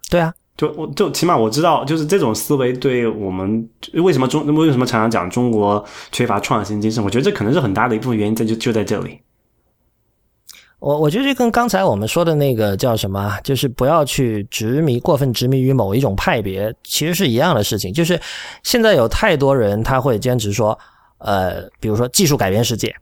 对啊，就我就起码我知道，就是这种思维对我们为什么中为什么常常讲中国缺乏创新精神？我觉得这可能是很大的一部分原因在就就在这里。我我觉得这跟刚才我们说的那个叫什么，就是不要去执迷过分执迷于某一种派别，其实是一样的事情。就是现在有太多人他会坚持说，呃，比如说技术改变世界，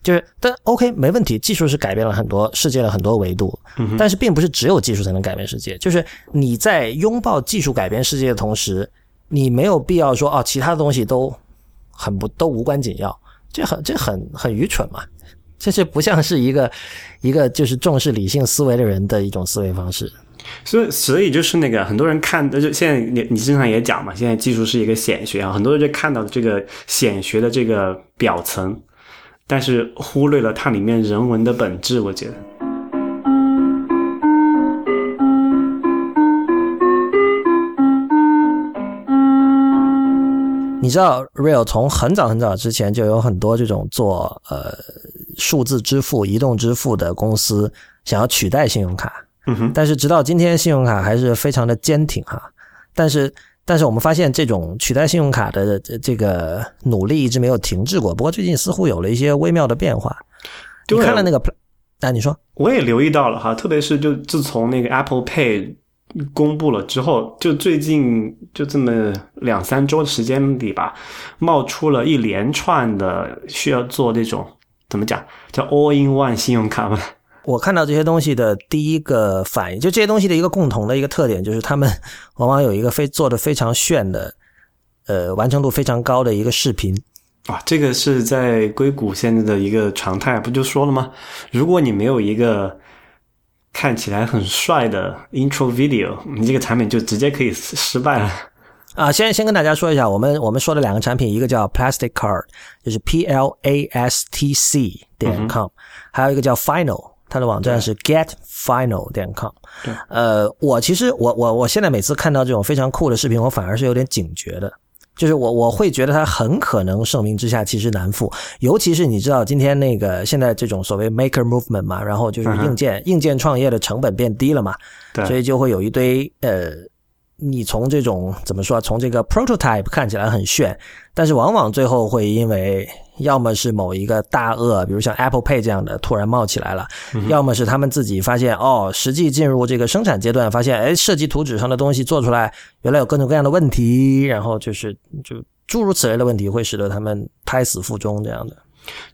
就是但 OK 没问题，技术是改变了很多世界的很多维度，但是并不是只有技术才能改变世界。就是你在拥抱技术改变世界的同时，你没有必要说哦，其他的东西都很不都无关紧要，这很这很很愚蠢嘛。这是不像是一个一个就是重视理性思维的人的一种思维方式，所以所以就是那个很多人看，就现在你你经常也讲嘛，现在技术是一个显学啊，很多人就看到这个显学的这个表层，但是忽略了它里面人文的本质，我觉得。你知道，Real 从很早很早之前就有很多这种做呃数字支付、移动支付的公司想要取代信用卡。嗯哼。但是直到今天，信用卡还是非常的坚挺哈。但是，但是我们发现这种取代信用卡的这个努力一直没有停滞过。不过最近似乎有了一些微妙的变化。你看了那个？那你说？我也留意到了哈，特别是就自从那个 Apple Pay 公布了之后，就最近就这么两三周的时间里吧，冒出了一连串的需要做这种怎么讲叫 All in One 信用卡吗。我看到这些东西的第一个反应，就这些东西的一个共同的一个特点，就是他们 往往有一个非做的非常炫的，呃，完成度非常高的一个视频。啊，这个是在硅谷现在的一个常态，不就说了吗？如果你没有一个看起来很帅的 intro video，你这个产品就直接可以失败了。啊，先先跟大家说一下，我们我们说的两个产品，一个叫 Plastic Card，就是 P L A S T C 点 com，还有一个叫 Final。它的网站是 getfinal 点 com。呃，我其实我我我现在每次看到这种非常酷的视频，我反而是有点警觉的，就是我我会觉得它很可能盛名之下其实难副，尤其是你知道今天那个现在这种所谓 maker movement 嘛，然后就是硬件硬件创业的成本变低了嘛，所以就会有一堆呃。你从这种怎么说？从这个 prototype 看起来很炫，但是往往最后会因为要么是某一个大鳄，比如像 Apple Pay 这样的突然冒起来了，要么是他们自己发现哦，实际进入这个生产阶段，发现哎，设计图纸上的东西做出来原来有各种各样的问题，然后就是就诸如此类的问题，会使得他们胎死腹中这样的。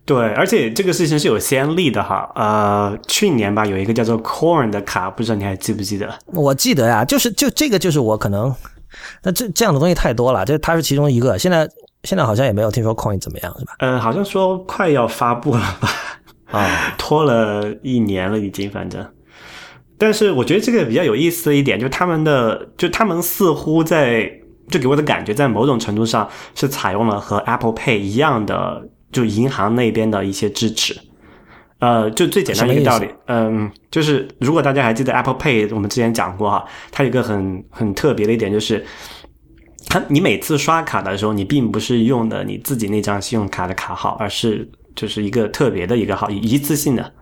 对，而且这个事情是有先例的哈。呃，去年吧，有一个叫做 Corn 的卡，不知道你还记不记得？我记得呀，就是就这个，就是我可能，那这这样的东西太多了，这它是其中一个。现在现在好像也没有听说 Coin 怎么样，是吧？嗯，好像说快要发布了吧？啊，拖了一年了已经，反正。但是我觉得这个比较有意思的一点，就是他们的，就他们似乎在，就给我的感觉，在某种程度上是采用了和 Apple Pay 一样的。就银行那边的一些支持，呃，就最简单一个道理，嗯，就是如果大家还记得 Apple Pay，我们之前讲过哈，它有一个很很特别的一点，就是它你每次刷卡的时候，你并不是用的你自己那张信用卡的卡号，而是就是一个特别的一个号，一次性的。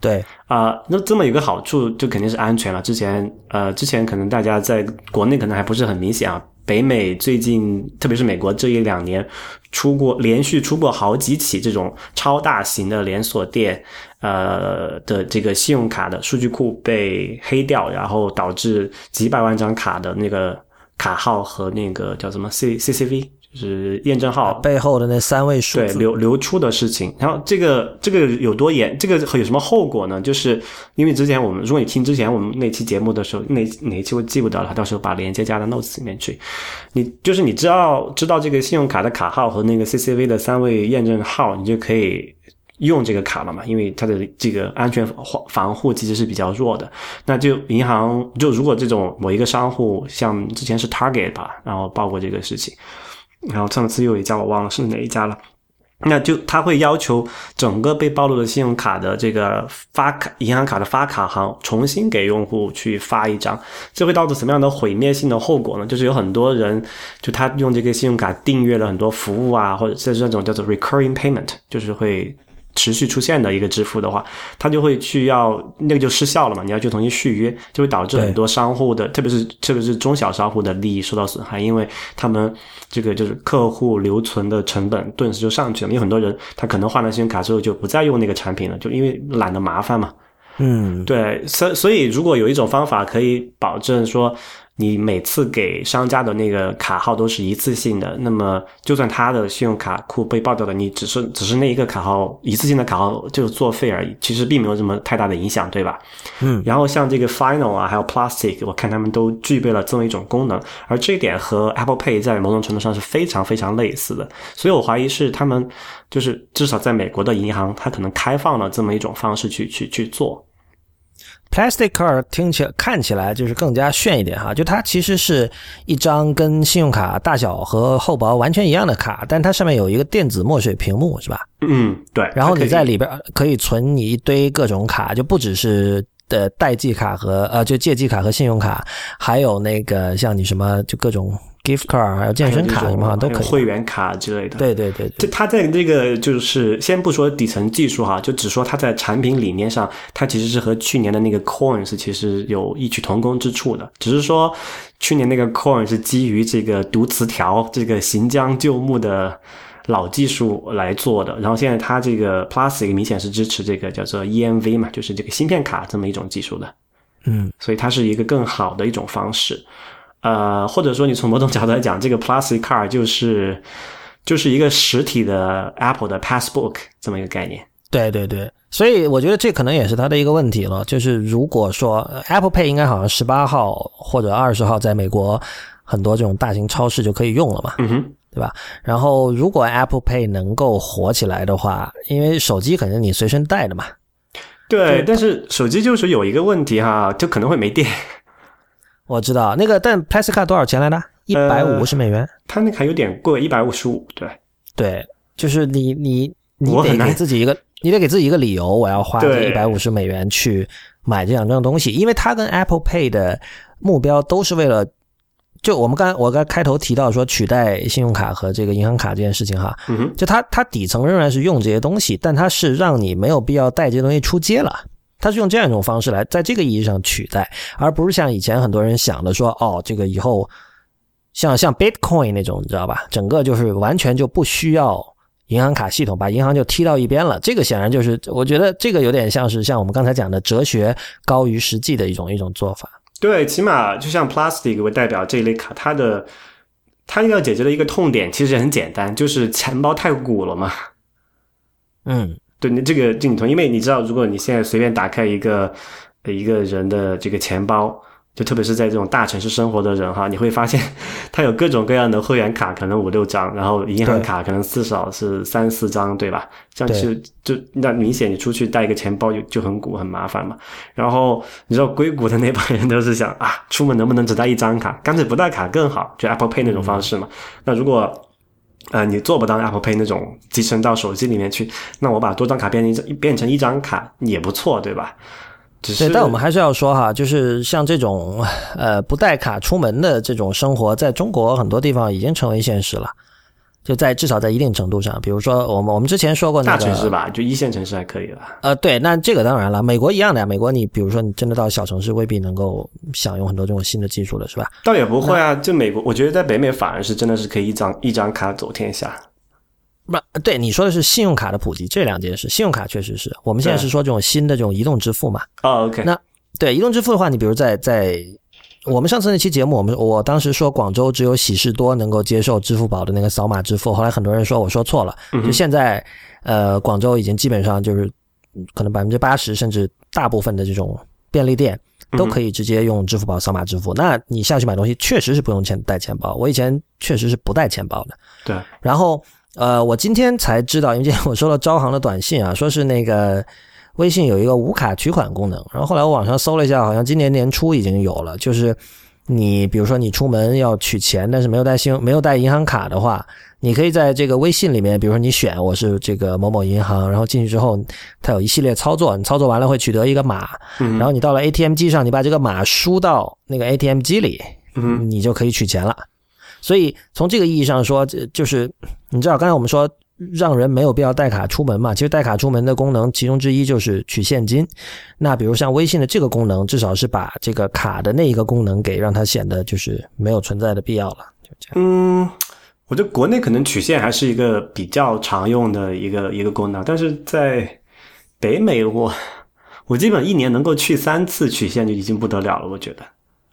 对啊，那这么有个好处，就肯定是安全了。之前呃，之前可能大家在国内可能还不是很明显啊。北美最近，特别是美国这一两年，出过连续出过好几起这种超大型的连锁店，呃的这个信用卡的数据库被黑掉，然后导致几百万张卡的那个卡号和那个叫什么 C C C V。就是验证号背后的那三位数对流流出的事情，然后这个这个有多严？这个有什么后果呢？就是因为之前我们，如果你听之前我们那期节目的时候，哪哪一期我记不得了，到时候把链接加到 notes 里面去。你就是你知道知道这个信用卡的卡号和那个 CCV 的三位验证号，你就可以用这个卡了嘛？因为它的这个安全防防护其实是比较弱的。那就银行就如果这种某一个商户，像之前是 Target 吧，然后报过这个事情。然后上次又一家我忘了是哪一家了，那就他会要求整个被暴露的信用卡的这个发卡银行卡的发卡行重新给用户去发一张，这会导致什么样的毁灭性的后果呢？就是有很多人就他用这个信用卡订阅了很多服务啊，或者是那种叫做 recurring payment，就是会。持续出现的一个支付的话，它就会去要那个就失效了嘛？你要去重新续约，就会导致很多商户的，特别是特别是中小商户的利益受到损害，因为他们这个就是客户留存的成本顿时就上去了。有很多人他可能换了信用卡之后就不再用那个产品了，就因为懒得麻烦嘛。嗯，对，所所以如果有一种方法可以保证说。你每次给商家的那个卡号都是一次性的，那么就算他的信用卡库被爆掉了，你只是只是那一个卡号一次性的卡号就作废而已，其实并没有什么太大的影响，对吧？嗯。然后像这个 Final 啊，还有 Plastic，我看他们都具备了这么一种功能，而这一点和 Apple Pay 在某种程度上是非常非常类似的，所以我怀疑是他们就是至少在美国的银行，它可能开放了这么一种方式去去去做。Plastic card 听起来看起来就是更加炫一点哈，就它其实是一张跟信用卡大小和厚薄完全一样的卡，但它上面有一个电子墨水屏幕，是吧？嗯，对。然后你在里边可以存你一堆各种卡，就不只是的代记卡和呃就借记卡和信用卡，还有那个像你什么就各种 gift card，还有健身卡什么都可以，会员卡之类的。对对对，这它在这个就是先不说底层技术哈，就只说它在产品理念上，它其实是和去年的那个 Coins 其实有异曲同工之处的。只是说去年那个 Coin 是基于这个读词条、这个行将就木的老技术来做的，然后现在它这个 Plastic 明显是支持这个叫做 EMV 嘛，就是这个芯片卡这么一种技术的。嗯，所以它是一个更好的一种方式。呃，或者说你从某种角度来讲，这个 Plastic Card 就是就是一个实体的 Apple 的 Passbook 这么一个概念。对对对，所以我觉得这可能也是它的一个问题了。就是如果说 Apple Pay 应该好像十八号或者二十号在美国很多这种大型超市就可以用了嘛，嗯哼，对吧？然后如果 Apple Pay 能够火起来的话，因为手机肯定你随身带的嘛。对，但是手机就是有一个问题哈，就可能会没电。我知道那个，但 Plastic Card 多少钱来着？一百五十美元。它那个还有点贵，一百五十五。对，对，就是你你你得给自己一个，你得给自己一个理由，我要花这一百五十美元去买这两样东西，因为它跟 Apple Pay 的目标都是为了，就我们刚我刚开头提到说取代信用卡和这个银行卡这件事情哈，就它它底层仍然是用这些东西，但它是让你没有必要带这些东西出街了。它是用这样一种方式来在这个意义上取代，而不是像以前很多人想的说，哦，这个以后像像 Bitcoin 那种，你知道吧？整个就是完全就不需要银行卡系统，把银行就踢到一边了。这个显然就是，我觉得这个有点像是像我们刚才讲的哲学高于实际的一种一种做法。对，起码就像 Plastic 为代表这一类卡，它的它要解决的一个痛点其实很简单，就是钱包太鼓了嘛。嗯。对你这个镜头，因为你知道，如果你现在随便打开一个一个人的这个钱包，就特别是在这种大城市生活的人哈，你会发现他有各种各样的会员卡，可能五六张，然后银行卡可能至少是三四张，对吧？这样就就那明显你出去带一个钱包就就很鼓很麻烦嘛。然后你知道硅谷的那帮人都是想啊，出门能不能只带一张卡，干脆不带卡更好，就 Apple Pay 那种方式嘛。那如果呃，你做不到 Apple Pay 那种集成到手机里面去，那我把多张卡变成变成一张卡也不错，对吧？只是，但我们还是要说哈，就是像这种呃不带卡出门的这种生活，在中国很多地方已经成为现实了。就在至少在一定程度上，比如说我们我们之前说过那个大城市吧，就一线城市还可以吧。呃，对，那这个当然了，美国一样的呀。美国你比如说你真的到小城市，未必能够享用很多这种新的技术了，是吧？倒也不会啊，就美国，我觉得在北美反而是真的是可以一张一张卡走天下。不，对，你说的是信用卡的普及这两件事。信用卡确实是我们现在是说这种新的这种移动支付嘛？哦，OK。那对移动支付的话，你比如在在。我们上次那期节目，我们我当时说广州只有喜事多能够接受支付宝的那个扫码支付，后来很多人说我说错了，就现在，呃，广州已经基本上就是可能百分之八十甚至大部分的这种便利店都可以直接用支付宝扫码支付。那你下去买东西确实是不用钱带钱包，我以前确实是不带钱包的。对。然后，呃，我今天才知道，因为今天我收到招行的短信啊，说是那个。微信有一个无卡取款功能，然后后来我网上搜了一下，好像今年年初已经有了。就是你比如说你出门要取钱，但是没有带信用没有带银行卡的话，你可以在这个微信里面，比如说你选我是这个某某银行，然后进去之后，它有一系列操作，你操作完了会取得一个码，然后你到了 ATM 机上，你把这个码输到那个 ATM 机里，你就可以取钱了。所以从这个意义上说，就是你知道刚才我们说。让人没有必要带卡出门嘛？其实带卡出门的功能其中之一就是取现金。那比如像微信的这个功能，至少是把这个卡的那一个功能给让它显得就是没有存在的必要了。就这样。嗯，我觉得国内可能取现还是一个比较常用的一个一个功能，但是在北美，我我基本一年能够去三次取现就已经不得了了，我觉得。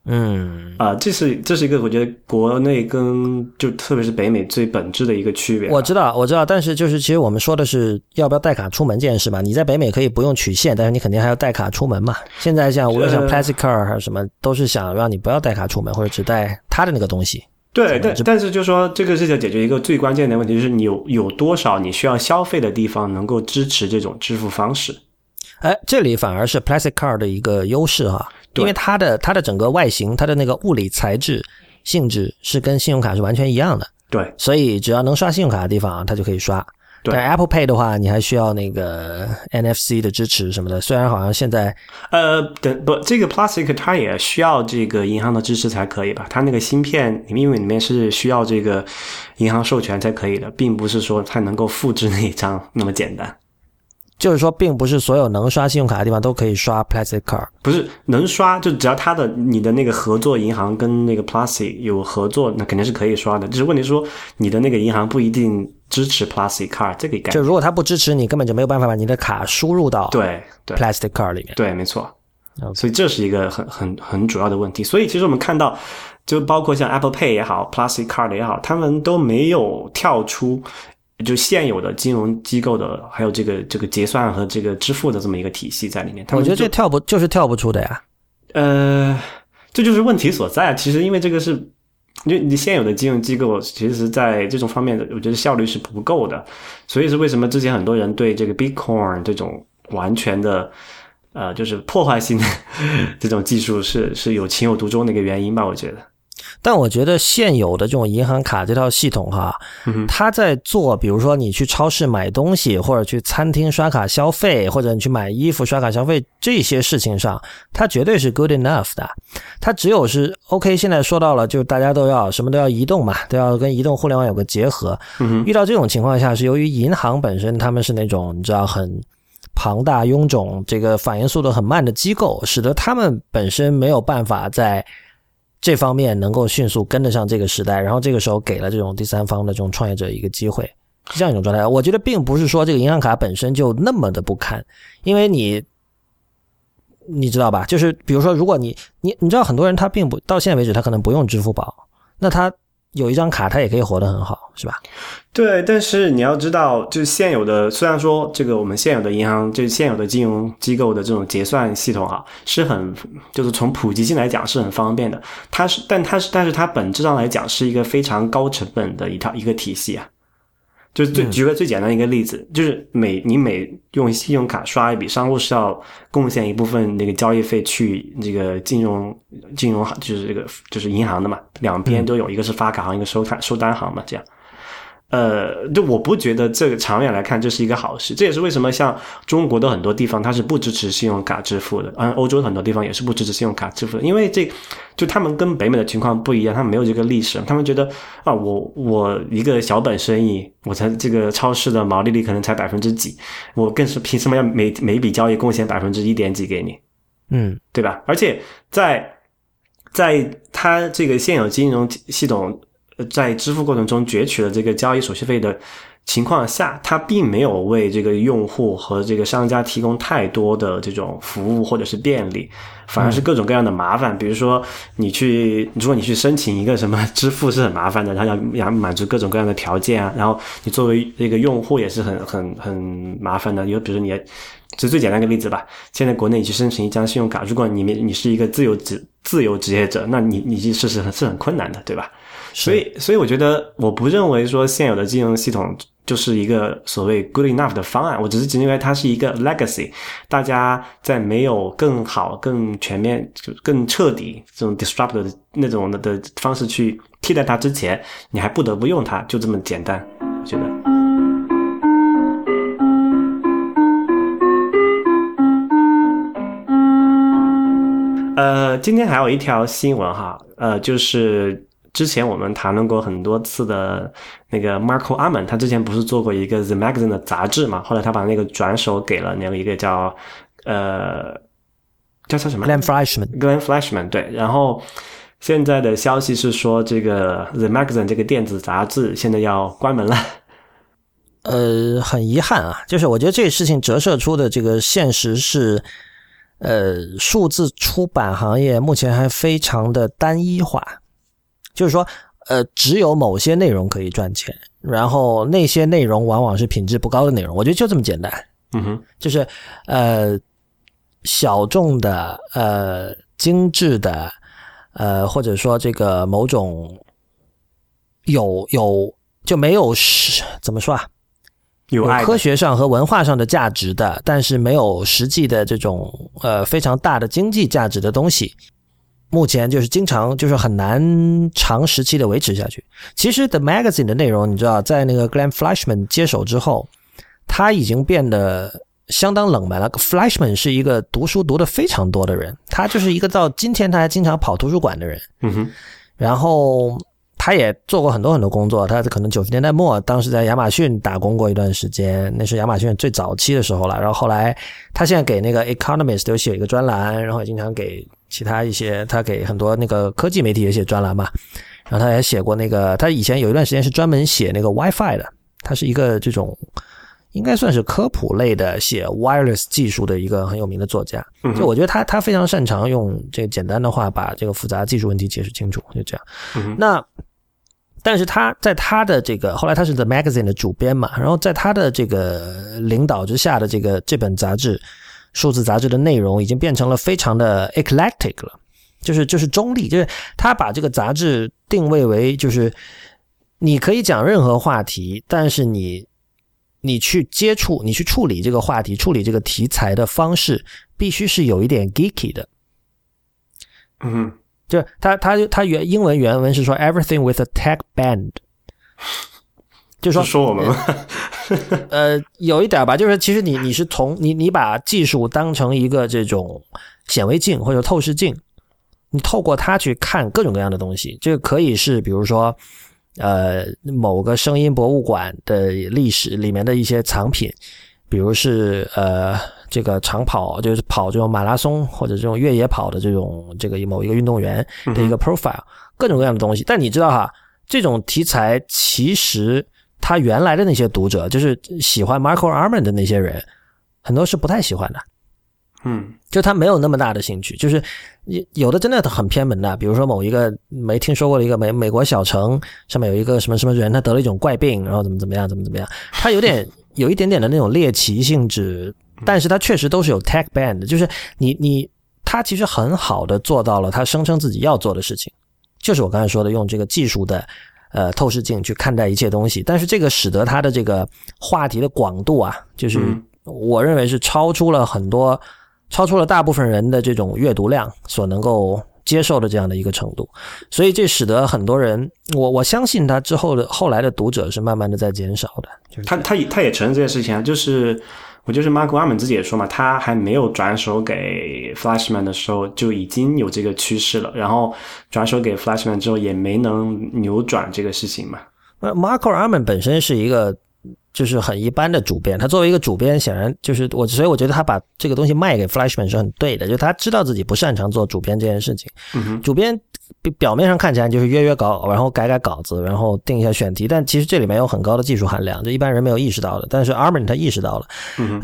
嗯啊，这是这是一个我觉得国内跟就特别是北美最本质的一个区别。我知道，我知道，但是就是其实我们说的是要不要带卡出门这件事嘛。你在北美可以不用取现，但是你肯定还要带卡出门嘛。现在像无论像 Plastic Card 还是什么，都是想让你不要带卡出门，或者只带他的那个东西。对，但但是就说这个是要解决一个最关键的问题，就是你有有多少你需要消费的地方能够支持这种支付方式。哎，这里反而是 Plastic Card 的一个优势哈。因为它的它的整个外形，它的那个物理材质性质是跟信用卡是完全一样的。对，所以只要能刷信用卡的地方，它就可以刷。但 Apple Pay 的话，你还需要那个 NFC 的支持什么的。虽然好像现在，呃，等不，这个 Plastic 它也需要这个银行的支持才可以吧？它那个芯片因为里面是需要这个银行授权才可以的，并不是说它能够复制那一张那么简单。就是说，并不是所有能刷信用卡的地方都可以刷 Plastic Card。不是能刷，就只要它的你的那个合作银行跟那个 Plastic 有合作，那肯定是可以刷的。就是问题说，你的那个银行不一定支持 Plastic Card 这个概念。就如果它不支持，你根本就没有办法把你的卡输入到对 Plastic Card 里面。对，没错。所以这是一个很很很主要的问题。所以其实我们看到，就包括像 Apple Pay 也好，Plastic Card 也好，他们都没有跳出。就现有的金融机构的，还有这个这个结算和这个支付的这么一个体系在里面，我觉得这跳不就是跳不出的呀？呃，这就是问题所在。其实因为这个是，因为你现有的金融机构，其实在这种方面的，我觉得效率是不够的。所以是为什么之前很多人对这个 Bitcoin 这种完全的，呃，就是破坏性的 这种技术是是有情有独钟的一个原因吧？我觉得。但我觉得现有的这种银行卡这套系统哈，它在做，比如说你去超市买东西，或者去餐厅刷卡消费，或者你去买衣服刷卡消费这些事情上，它绝对是 good enough 的。它只有是 OK。现在说到了，就大家都要什么都要移动嘛，都要跟移动互联网有个结合。遇到这种情况下，是由于银行本身他们是那种你知道很庞大臃肿、这个反应速度很慢的机构，使得他们本身没有办法在。这方面能够迅速跟得上这个时代，然后这个时候给了这种第三方的这种创业者一个机会，是这样一种状态。我觉得并不是说这个银行卡本身就那么的不堪，因为你你知道吧？就是比如说，如果你你你知道很多人他并不到现在为止他可能不用支付宝，那他。有一张卡，它也可以活得很好，是吧？对，但是你要知道，就是现有的，虽然说这个我们现有的银行，就是现有的金融机构的这种结算系统啊，是很，就是从普及性来讲是很方便的。它是，但它是，但是它本质上来讲是一个非常高成本的一套一个体系啊。就是最举个最简单一个例子，就是每你每用信用卡刷一笔，商户是要贡献一部分那个交易费去这个金融金融行，就是这个就是银行的嘛，两边都有一个是发卡行，一个收卡收单行嘛，这样。呃，就我不觉得这个长远来看这是一个好事。这也是为什么像中国的很多地方它是不支持信用卡支付的，嗯，欧洲很多地方也是不支持信用卡支付的，因为这就他们跟北美的情况不一样，他们没有这个历史，他们觉得啊，我我一个小本生意，我才这个超市的毛利率可能才百分之几，我更是凭什么要每每笔交易贡献百分之一点几给你？嗯，对吧？而且在在他这个现有金融系统。在支付过程中攫取了这个交易手续费的情况下，它并没有为这个用户和这个商家提供太多的这种服务或者是便利，反而是各种各样的麻烦。比如说，你去，如果你去申请一个什么支付是很麻烦的，它要要满足各种各样的条件啊。然后你作为这个用户也是很很很麻烦的。因为比如说你，就最简单一个例子吧，现在国内你去申请一张信用卡，如果你你是一个自由职自由职业者，那你你去试试是很困难的，对吧？所以，所以我觉得，我不认为说现有的金融系统就是一个所谓 good enough 的方案。我只是只认为它是一个 legacy。大家在没有更好、更全面、就更彻底这种 disrupt 的那种的的方式去替代它之前，你还不得不用它，就这么简单。我觉得。呃，今天还有一条新闻哈，呃，就是。之前我们谈论过很多次的那个 Marco a m a n 他之前不是做过一个 The Magazine 的杂志嘛？后来他把那个转手给了那个一个叫呃叫叫什么 Glenn Flashman。Glenn Flashman 对。然后现在的消息是说，这个 The Magazine 这个电子杂志现在要关门了。呃，很遗憾啊，就是我觉得这个事情折射出的这个现实是，呃，数字出版行业目前还非常的单一化。就是说，呃，只有某些内容可以赚钱，然后那些内容往往是品质不高的内容。我觉得就这么简单。嗯哼，就是呃，小众的、呃，精致的，呃，或者说这个某种有有就没有是怎么说啊？有科学上和文化上的价值的，但是没有实际的这种呃非常大的经济价值的东西。目前就是经常就是很难长时期的维持下去。其实 The Magazine 的内容，你知道，在那个 Glenn Flashman 接手之后，他已经变得相当冷门了。Flashman 是一个读书读的非常多的人，他就是一个到今天他还经常跑图书馆的人。嗯哼，然后。他也做过很多很多工作，他可能九十年代末，当时在亚马逊打工过一段时间，那是亚马逊最早期的时候了。然后后来，他现在给那个 Economist 有写一个专栏，然后也经常给其他一些，他给很多那个科技媒体也写专栏嘛。然后他也写过那个，他以前有一段时间是专门写那个 WiFi 的，他是一个这种应该算是科普类的写 wireless 技术的一个很有名的作家。就我觉得他他非常擅长用这个简单的话把这个复杂技术问题解释清楚，就这样。那。但是他在他的这个后来他是 The Magazine 的主编嘛，然后在他的这个领导之下的这个这本杂志，数字杂志的内容已经变成了非常的 eclectic 了，就是就是中立，就是他把这个杂志定位为就是你可以讲任何话题，但是你你去接触你去处理这个话题处理这个题材的方式必须是有一点 geeky 的，嗯。就他，他就他原英文原文是说 “everything with a tech band”，就说说我们吗？呃，有一点吧，就是其实你你是从你你把技术当成一个这种显微镜或者透视镜，你透过它去看各种各样的东西。这个可以是比如说呃某个声音博物馆的历史里面的一些藏品，比如是呃。这个长跑就是跑这种马拉松或者这种越野跑的这种这个某一个运动员的一个 profile，各种各样的东西。但你知道哈，这种题材其实他原来的那些读者，就是喜欢 Marco Arman 的那些人，很多是不太喜欢的。嗯，就他没有那么大的兴趣，就是有的真的很偏门的，比如说某一个没听说过的一个美美国小城，上面有一个什么什么人，他得了一种怪病，然后怎么怎么样，怎么怎么样，他有点有一点点的那种猎奇性质。但是它确实都是有 tech band，就是你你它其实很好的做到了他声称自己要做的事情，就是我刚才说的用这个技术的呃透视镜去看待一切东西。但是这个使得它的这个话题的广度啊，就是我认为是超出了很多，超出了大部分人的这种阅读量所能够接受的这样的一个程度。所以这使得很多人，我我相信他之后的后来的读者是慢慢的在减少的。就是他他也他也承认这件事情啊，就是。我就是 Mark Arman 自己也说嘛，他还没有转手给 Flashman 的时候就已经有这个趋势了，然后转手给 Flashman 之后也没能扭转这个事情嘛。呃，Mark Arman 本身是一个。就是很一般的主编，他作为一个主编，显然就是我，所以我觉得他把这个东西卖给 Flashman 是很对的，就他知道自己不擅长做主编这件事情。主编表面上看起来就是约约稿，然后改改稿子，然后定一下选题，但其实这里面有很高的技术含量，就一般人没有意识到的。但是 Armin 他意识到了，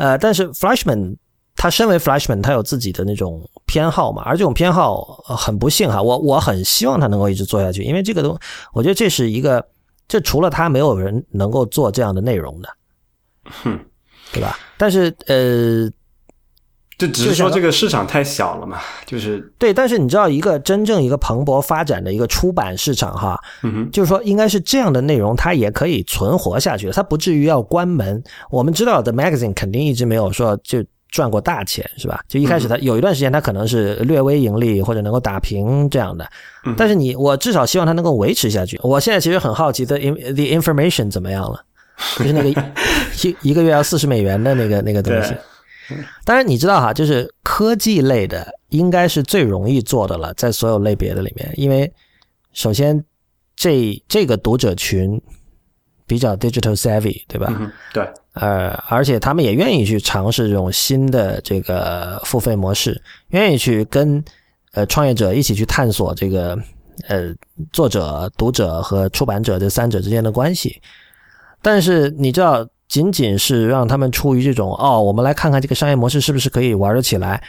呃，但是 Flashman 他身为 Flashman，他有自己的那种偏好嘛，而这种偏好很不幸哈，我我很希望他能够一直做下去，因为这个东，我觉得这是一个。这除了他，没有人能够做这样的内容的，哼，对吧？但是呃，这只是说这个市场太小了嘛，就是对。但是你知道，一个真正一个蓬勃发展的一个出版市场，哈，嗯哼，就是说，应该是这样的内容，它也可以存活下去，它不至于要关门。我们知道的 magazine 肯定一直没有说就。赚过大钱是吧？就一开始他有一段时间他可能是略微盈利或者能够打平这样的，但是你我至少希望他能够维持下去。我现在其实很好奇的，the information 怎么样了？就是那个一一个月要四十美元的那个那个东西。当然你知道哈，就是科技类的应该是最容易做的了，在所有类别的里面，因为首先这这个读者群比较 digital savvy，对吧？对。呃，而且他们也愿意去尝试这种新的这个付费模式，愿意去跟呃创业者一起去探索这个呃作者、读者和出版者这三者之间的关系。但是你知道，仅仅是让他们出于这种哦，我们来看看这个商业模式是不是可以玩得起来。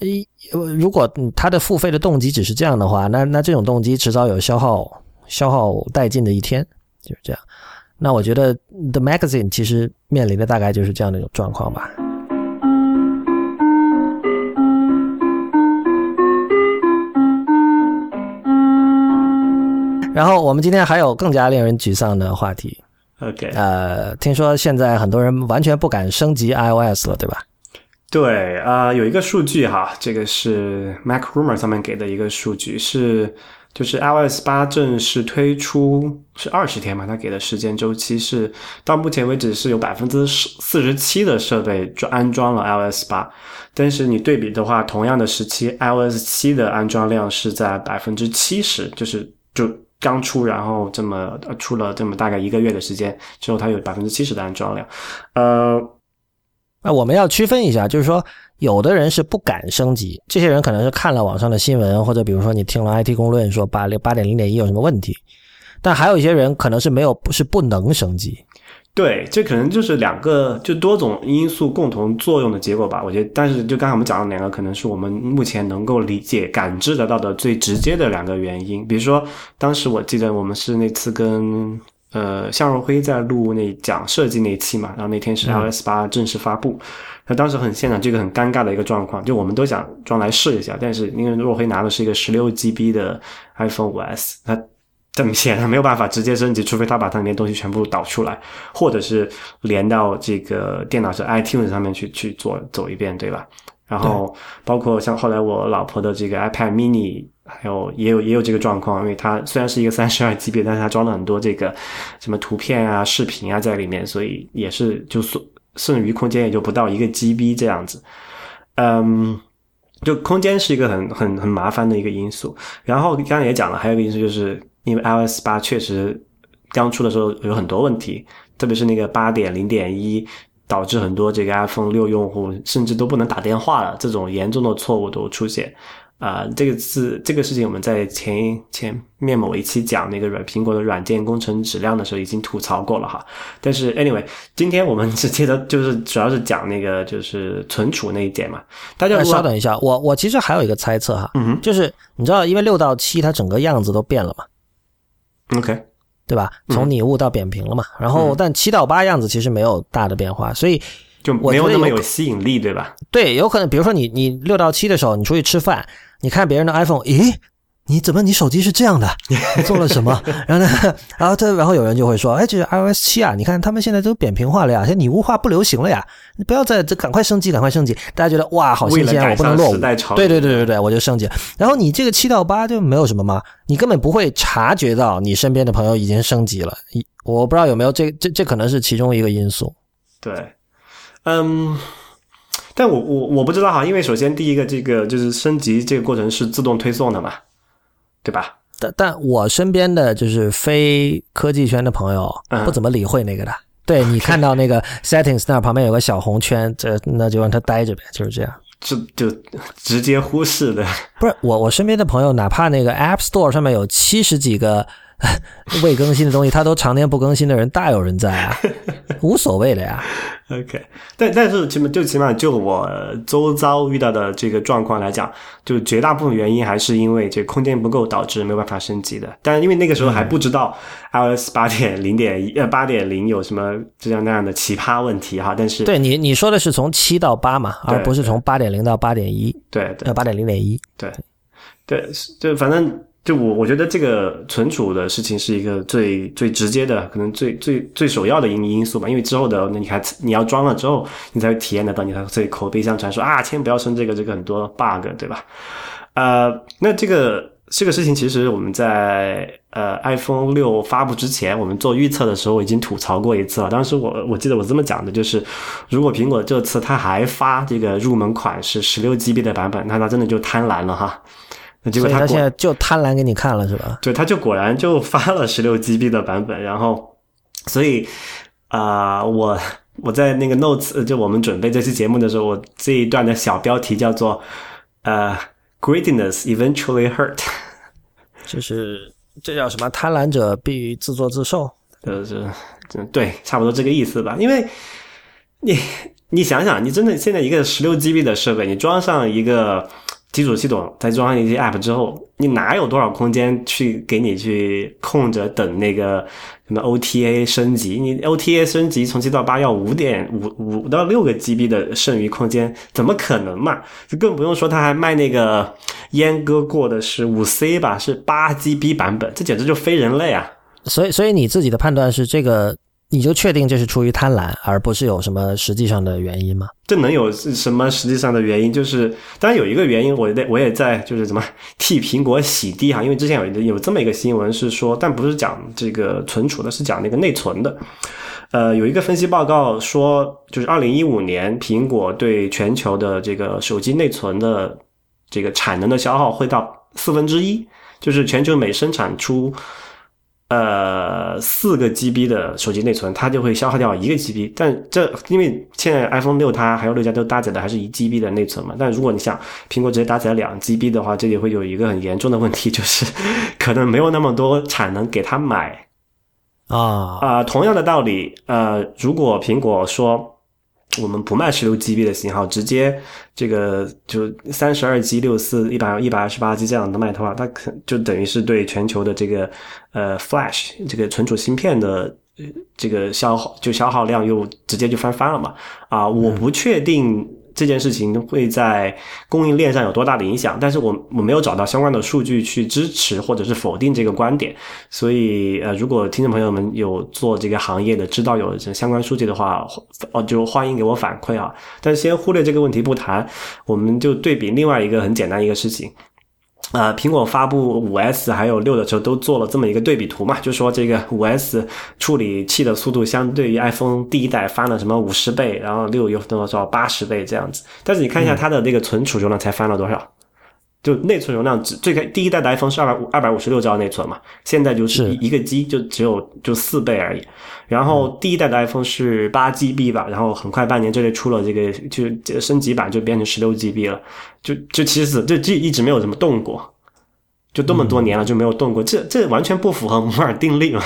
一如果他的付费的动机只是这样的话，那那这种动机迟早有消耗消耗殆尽的一天，就是这样。那我觉得 The Magazine 其实面临的大概就是这样的一种状况吧。然后我们今天还有更加令人沮丧的话题。OK，呃，听说现在很多人完全不敢升级 iOS 了，对吧？对啊，有一个数据哈，这个是 Mac Rumor 上面给的一个数据是。就是 iOS 八正式推出是二十天嘛？它给的时间周期是到目前为止是有百分之四十七的设备装安装了 iOS 八，但是你对比的话，同样的时期 iOS 七的安装量是在百分之七十，就是就刚出，然后这么出了这么大概一个月的时间之后，它有百分之七十的安装量。呃，那我们要区分一下，就是说。有的人是不敢升级，这些人可能是看了网上的新闻，或者比如说你听了 IT 公论说八零八点零点一有什么问题，但还有一些人可能是没有，不是不能升级。对，这可能就是两个就多种因素共同作用的结果吧。我觉得，但是就刚才我们讲的两个，可能是我们目前能够理解、感知得到的最直接的两个原因。比如说，当时我记得我们是那次跟呃向若辉在录那讲设计那期嘛，然后那天是 iOS 八正式发布。那当时很现场，这个很尴尬的一个状况，就我们都想装来试一下，但是因为若辉拿的是一个十六 GB 的 iPhone 五 S，他这么显然没有办法直接升级，除非他把它里面东西全部导出来，或者是连到这个电脑是 iTunes 上面去去做走一遍，对吧？然后包括像后来我老婆的这个 iPad Mini，还有也有也有这个状况，因为它虽然是一个三十二 GB，但是它装了很多这个什么图片啊、视频啊在里面，所以也是就剩。剩余空间也就不到一个 GB 这样子，嗯，就空间是一个很很很麻烦的一个因素。然后刚刚也讲了，还有一个因素就是因为 iOS 八确实刚出的时候有很多问题，特别是那个八点零点一，导致很多这个 iPhone 六用户甚至都不能打电话了，这种严重的错误都出现。啊，这个是这个事情，我们在前前面某一期讲那个软苹果的软件工程质量的时候已经吐槽过了哈。但是 anyway，今天我们 直接的就是主要是讲那个就是存储那一点嘛。大家稍等一下，我我其实还有一个猜测哈，嗯就是你知道，因为六到七它整个样子都变了嘛，OK，对吧？从拟物到扁平了嘛。然后但七到八样子其实没有大的变化，所以。就没有那么有吸引力，对吧？对，有可能，比如说你你六到七的时候，你出去吃饭，你看别人的 iPhone，咦，你怎么你手机是这样的？你做了什么？然后呢，然后他然后有人就会说，哎，这是 iOS 七啊，你看他们现在都扁平化了呀，现在拟物化不流行了呀，你不要再这赶快升级，赶快升级。大家觉得哇，好新鲜，我不能落伍。对对对对对，我就升级。然后你这个七到八就没有什么吗？你根本不会察觉到你身边的朋友已经升级了。我不知道有没有这这这可能是其中一个因素。对。嗯，但我我我不知道哈，因为首先第一个这个就是升级这个过程是自动推送的嘛，对吧？但但我身边的就是非科技圈的朋友不怎么理会那个的。对你看到那个 settings 那旁边有个小红圈，这那就让它待着呗，就是这样。就就直接忽视的。不是我我身边的朋友，哪怕那个 App Store 上面有七十几个。未更新的东西，它都常年不更新的人大有人在啊，无所谓的呀。OK，但但是起码就起码就我周遭遇到的这个状况来讲，就绝大部分原因还是因为这空间不够导致没有办法升级的。但因为那个时候还不知道 iOS 八点零点一呃八点零有什么这样那样的奇葩问题哈。但是对你你说的是从七到八嘛，而不是从八点零到八点一。对对，八点零点一。对对，就反正。就我我觉得这个存储的事情是一个最最直接的，可能最最最首要的因因素吧。因为之后的那你还你要装了之后，你才会体验得到，你才会口碑相传，说啊，千万不要升这个，这个很多 bug，对吧？呃，那这个这个事情，其实我们在呃 iPhone 六发布之前，我们做预测的时候已经吐槽过一次了。当时我我记得我这么讲的，就是如果苹果这次它还发这个入门款是十六 GB 的版本，那它真的就贪婪了哈。那结果他现在就贪婪给你看了是吧？对，他就果然就发了 十六 GB 的版本，然后，所以啊，我我在那个 notes 就我们准备这期节目的时候，我这一段的小标题叫做呃，greatness eventually hurt，就是这叫什么？贪婪者必自作自受，就是对，差不多这个意思吧。因为你你想想，你真的现在一个十六 GB 的设备，你装上一个。基础系统在装上一些 App 之后，你哪有多少空间去给你去空着等那个什么 OTA 升级？你 OTA 升级从七到八要五点五五到六个 GB 的剩余空间，怎么可能嘛？就更不用说他还卖那个阉割过的是五 C 吧，是八 GB 版本，这简直就非人类啊！所以，所以你自己的判断是这个你就确定这是出于贪婪，而不是有什么实际上的原因吗？这能有什么实际上的原因？就是当然有一个原因，我在我也在就是怎么替苹果洗地哈，因为之前有有这么一个新闻是说，但不是讲这个存储的，是讲那个内存的。呃，有一个分析报告说，就是二零一五年苹果对全球的这个手机内存的这个产能的消耗会到四分之一，就是全球每生产出。呃，四个 GB 的手机内存，它就会消耗掉一个 GB。但这因为现在 iPhone 六它还有六加都搭载的还是一 GB 的内存嘛。但如果你想苹果直接搭载两 GB 的话，这里会有一个很严重的问题，就是 可能没有那么多产能给他买啊啊。同样的道理，呃，如果苹果说。我们不卖十六 GB 的型号，直接这个就三十二 G、六四、一百一百二十八 G 这样的卖的话，它可就等于是对全球的这个呃 Flash 这个存储芯片的这个消耗就消耗量又直接就翻番了嘛？啊，我不确定。这件事情会在供应链上有多大的影响？但是我我没有找到相关的数据去支持或者是否定这个观点，所以呃，如果听众朋友们有做这个行业的，知道有相关数据的话，哦，就欢迎给我反馈啊。但先忽略这个问题不谈，我们就对比另外一个很简单一个事情。呃，苹果发布五 S 还有六的时候，都做了这么一个对比图嘛，就说这个五 S 处理器的速度相对于 iPhone 第一代翻了什么五十倍，然后六又多少八十倍这样子。但是你看一下它的那个存储容量才翻了多少？就内存容量只最开第一代的 iPhone 是二百五二百五十六兆内存嘛，现在就是一个 G 就只有就四倍而已。然后第一代的 iPhone 是八 GB 吧，然后很快半年之内出了这个就升级版就变成十六 GB 了，就就其实这这一直没有怎么动过，就这么多年了就没有动过，这这完全不符合摩尔定律嘛。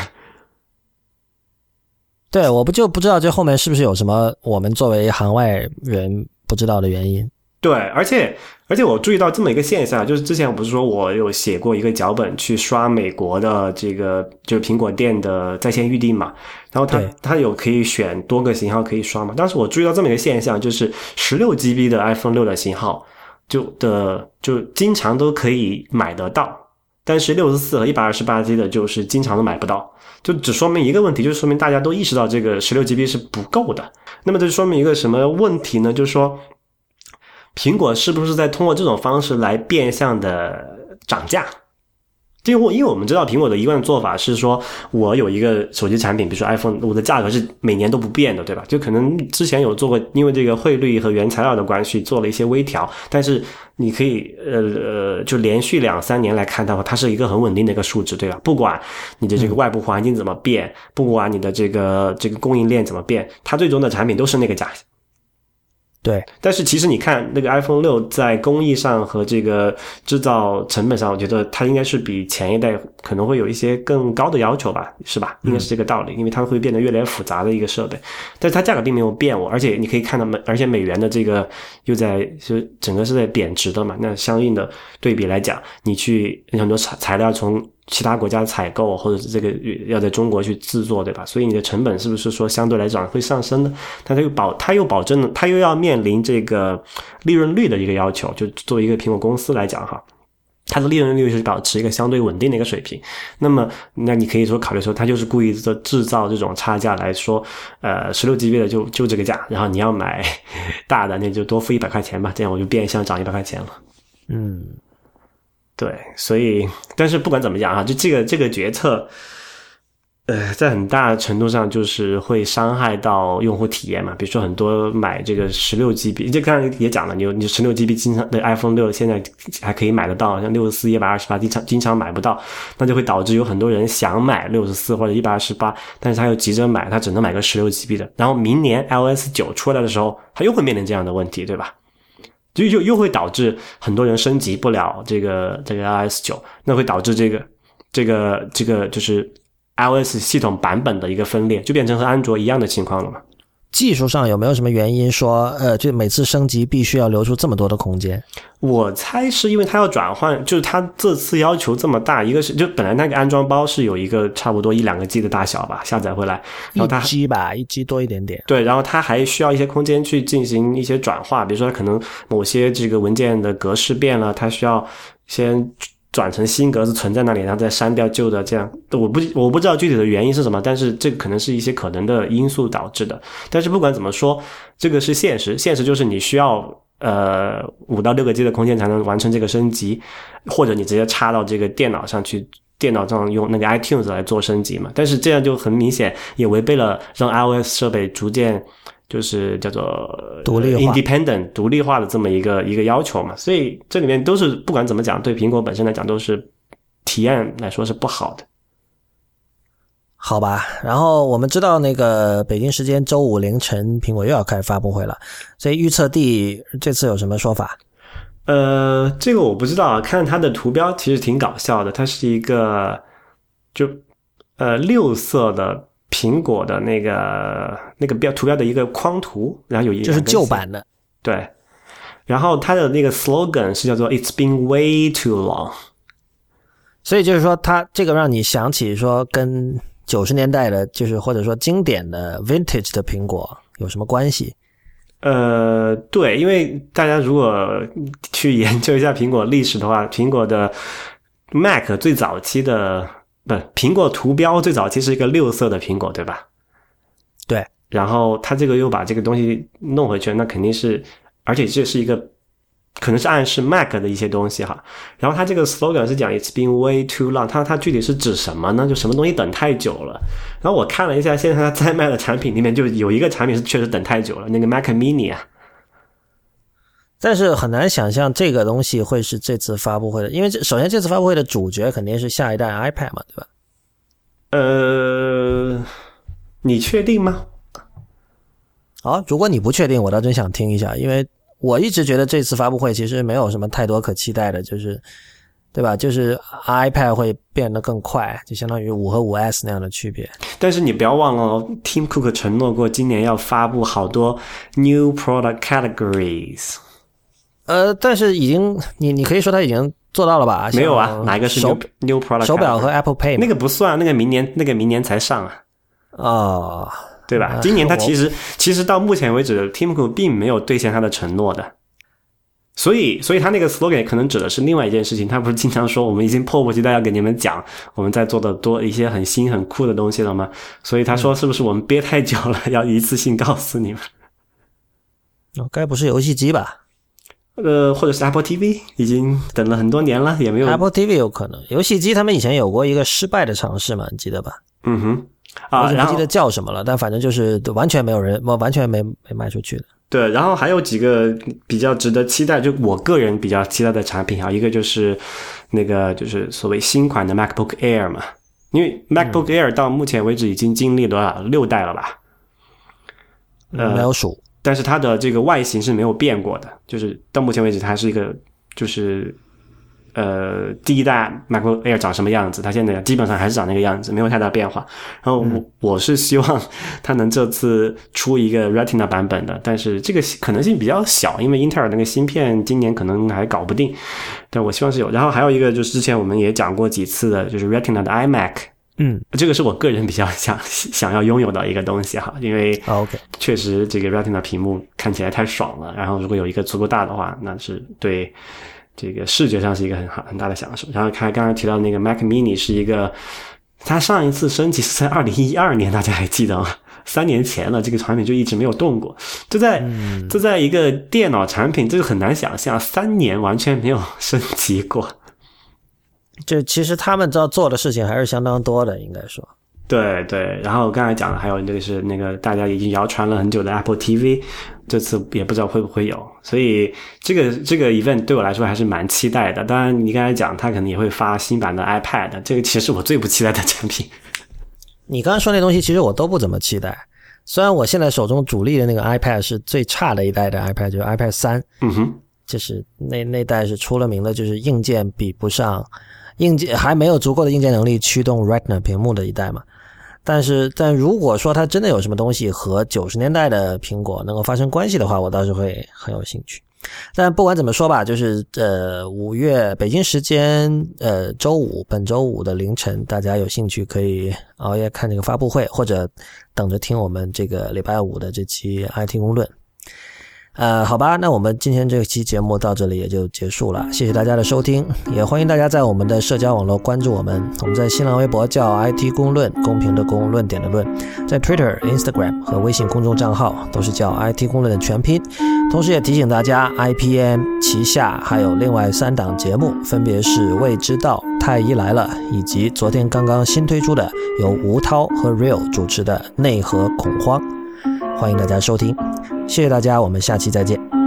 对，我不就不知道这后面是不是有什么我们作为行外人不知道的原因。对，而且而且我注意到这么一个现象，就是之前我不是说我有写过一个脚本去刷美国的这个就是苹果店的在线预订嘛，然后它它有可以选多个型号可以刷嘛，但是我注意到这么一个现象，就是十六 GB 的 iPhone 六的型号就的就经常都可以买得到，但是六十四和一百二十八 G 的就是经常都买不到，就只说明一个问题，就是说明大家都意识到这个十六 GB 是不够的。那么这说明一个什么问题呢？就是说。苹果是不是在通过这种方式来变相的涨价？因为因为我们知道苹果的一贯做法是说，我有一个手机产品，比如说 iPhone，我的价格是每年都不变的，对吧？就可能之前有做过，因为这个汇率和原材料的关系做了一些微调，但是你可以呃呃，就连续两三年来看的话，它是一个很稳定的一个数值，对吧？不管你的这个外部环境怎么变，不管你的这个这个供应链怎么变，它最终的产品都是那个价。对，但是其实你看那个 iPhone 六在工艺上和这个制造成本上，我觉得它应该是比前一代可能会有一些更高的要求吧，是吧？应该是这个道理，因为它会变得越来越复杂的一个设备，但是它价格并没有变，我而且你可以看到美，而且美元的这个又在就整个是在贬值的嘛，那相应的对比来讲，你去很多材材料从。其他国家采购，或者是这个要在中国去制作，对吧？所以你的成本是不是说相对来讲会上升呢？但它又保，它又保证了，它又要面临这个利润率的一个要求。就作为一个苹果公司来讲，哈，它的利润率是保持一个相对稳定的一个水平。那么，那你可以说考虑说，它就是故意的制造这种差价来说，呃，十六 GB 的就就这个价，然后你要买大的，那就多付一百块钱吧，这样我就变相涨一百块钱了。嗯。对，所以，但是不管怎么讲啊，就这个这个决策，呃，在很大程度上就是会伤害到用户体验嘛。比如说，很多买这个十六 GB，就刚才也讲了，你你十六 GB 经常的 iPhone 六现在还可以买得到，像六十四、一百二十八经常经常买不到，那就会导致有很多人想买六十四或者一百二十八，但是他又急着买，他只能买个十六 GB 的。然后明年 iOS 九出来的时候，他又会面临这样的问题，对吧？就又又会导致很多人升级不了这个这个 iOS 九，那会导致这个这个这个就是 iOS 系统版本的一个分裂，就变成和安卓一样的情况了嘛？技术上有没有什么原因说，呃，就每次升级必须要留出这么多的空间？我猜是因为它要转换，就是它这次要求这么大，一个是就本来那个安装包是有一个差不多一两个 G 的大小吧，下载回来，然后它 G 吧，一 G 多一点点。对，然后它还需要一些空间去进行一些转化，比如说它可能某些这个文件的格式变了，它需要先转成新格子存在那里，然后再删掉旧的，这样我不我不知道具体的原因是什么，但是这可能是一些可能的因素导致的。但是不管怎么说，这个是现实，现实就是你需要呃五到六个 G 的空间才能完成这个升级，或者你直接插到这个电脑上去，电脑上用那个 iTunes 来做升级嘛。但是这样就很明显也违背了让 iOS 设备逐渐。就是叫做独立 independent 独立化的这么一个一个要求嘛，所以这里面都是不管怎么讲，对苹果本身来讲都是体验来说是不好的，好吧？然后我们知道那个北京时间周五凌晨，苹果又要开发布会了，所以预测帝这次有什么说法？呃，这个我不知道啊，看它的图标其实挺搞笑的，它是一个就呃六色的。苹果的那个那个标图标的一个框图，然后有一就是旧版的，对。然后它的那个 slogan 是叫做 "It's been way too long"，所以就是说，它这个让你想起说跟九十年代的，就是或者说经典的 vintage 的苹果有什么关系？呃，对，因为大家如果去研究一下苹果历史的话，苹果的 Mac 最早期的。不，苹果图标最早其实是一个六色的苹果，对吧？对。然后他这个又把这个东西弄回去，那肯定是，而且这是一个可能是暗示 Mac 的一些东西哈。然后他这个 slogan 是讲 It's been way too long，它它具体是指什么呢？就什么东西等太久了。然后我看了一下，现在他在卖的产品里面就有一个产品是确实等太久了，那个 Mac Mini 啊。但是很难想象这个东西会是这次发布会的，因为这首先这次发布会的主角肯定是下一代 iPad 嘛，对吧？呃，你确定吗？好，如果你不确定，我倒真想听一下，因为我一直觉得这次发布会其实没有什么太多可期待的，就是对吧？就是 iPad 会变得更快，就相当于五和五 S 那样的区别。但是你不要忘了，Tim Cook 承诺过今年要发布好多 new product categories。呃，但是已经，你你可以说他已经做到了吧？没有啊，哪一个是 new new product？手表和 Apple Pay 那个不算，那个明年那个明年才上啊。哦，对吧？今年他其实其实到目前为止，Tim Cook 并没有兑现他的承诺的。所以，所以他那个 slogan 可能指的是另外一件事情。他不是经常说我们已经迫不及待要给你们讲我们在做的多一些很新很酷的东西了吗？所以他说是不是我们憋太久了，要一次性告诉你们？哦，该不是游戏机吧？呃，或者是 Apple TV，已经等了很多年了，也没有 Apple TV 有可能。游戏机他们以前有过一个失败的尝试嘛，你记得吧？嗯哼，啊，不记得叫什么了，但反正就是完全没有人，我完全没没卖出去的。对，然后还有几个比较值得期待，就我个人比较期待的产品啊，一个就是那个就是所谓新款的 MacBook Air 嘛，因为 MacBook Air 到目前为止已经经历多少六代了吧？呃没有数。但是它的这个外形是没有变过的，就是到目前为止，它是一个就是呃第一代 MacBook Air 长什么样子，它现在基本上还是长那个样子，没有太大变化。然后我我是希望它能这次出一个 Retina 版本的，但是这个可能性比较小，因为英特尔那个芯片今年可能还搞不定。但我希望是有。然后还有一个就是之前我们也讲过几次的，就是 Retina 的 iMac。嗯，这个是我个人比较想想要拥有的一个东西哈，因为 OK，确实这个 Retina 屏幕看起来太爽了，然后如果有一个足够大的话，那是对这个视觉上是一个很好很大的享受。然后看刚刚提到那个 Mac Mini 是一个，它上一次升级是在二零一二年，大家还记得吗？三年前了，这个产品就一直没有动过，就在就在一个电脑产品，这个很难想象，三年完全没有升级过。就其实他们要做的事情还是相当多的，应该说。对对，然后刚才讲的还有那个是那个大家已经谣传了很久的 Apple TV，这次也不知道会不会有，所以这个这个 event 对我来说还是蛮期待的。当然，你刚才讲他可能也会发新版的 iPad，这个其实是我最不期待的产品。你刚刚说那东西，其实我都不怎么期待。虽然我现在手中主力的那个 iPad 是最差的一代的 iPad，就是 iPad 三，嗯哼，就是那那代是出了名的，就是硬件比不上。硬件还没有足够的硬件能力驱动 Retina 屏幕的一代嘛？但是，但如果说它真的有什么东西和九十年代的苹果能够发生关系的话，我倒是会很有兴趣。但不管怎么说吧，就是呃，五月北京时间呃周五，本周五的凌晨，大家有兴趣可以熬夜看这个发布会，或者等着听我们这个礼拜五的这期 IT 公论。呃，好吧，那我们今天这期节目到这里也就结束了，谢谢大家的收听，也欢迎大家在我们的社交网络关注我们。我们在新浪微博叫 IT 公论，公平的公，论点的论，在 Twitter、Instagram 和微信公众账号都是叫 IT 公论的全拼。同时也提醒大家，IPM 旗下还有另外三档节目，分别是《未知道》《太医来了》，以及昨天刚刚新推出的由吴涛和 Real 主持的《内核恐慌》。欢迎大家收听，谢谢大家，我们下期再见。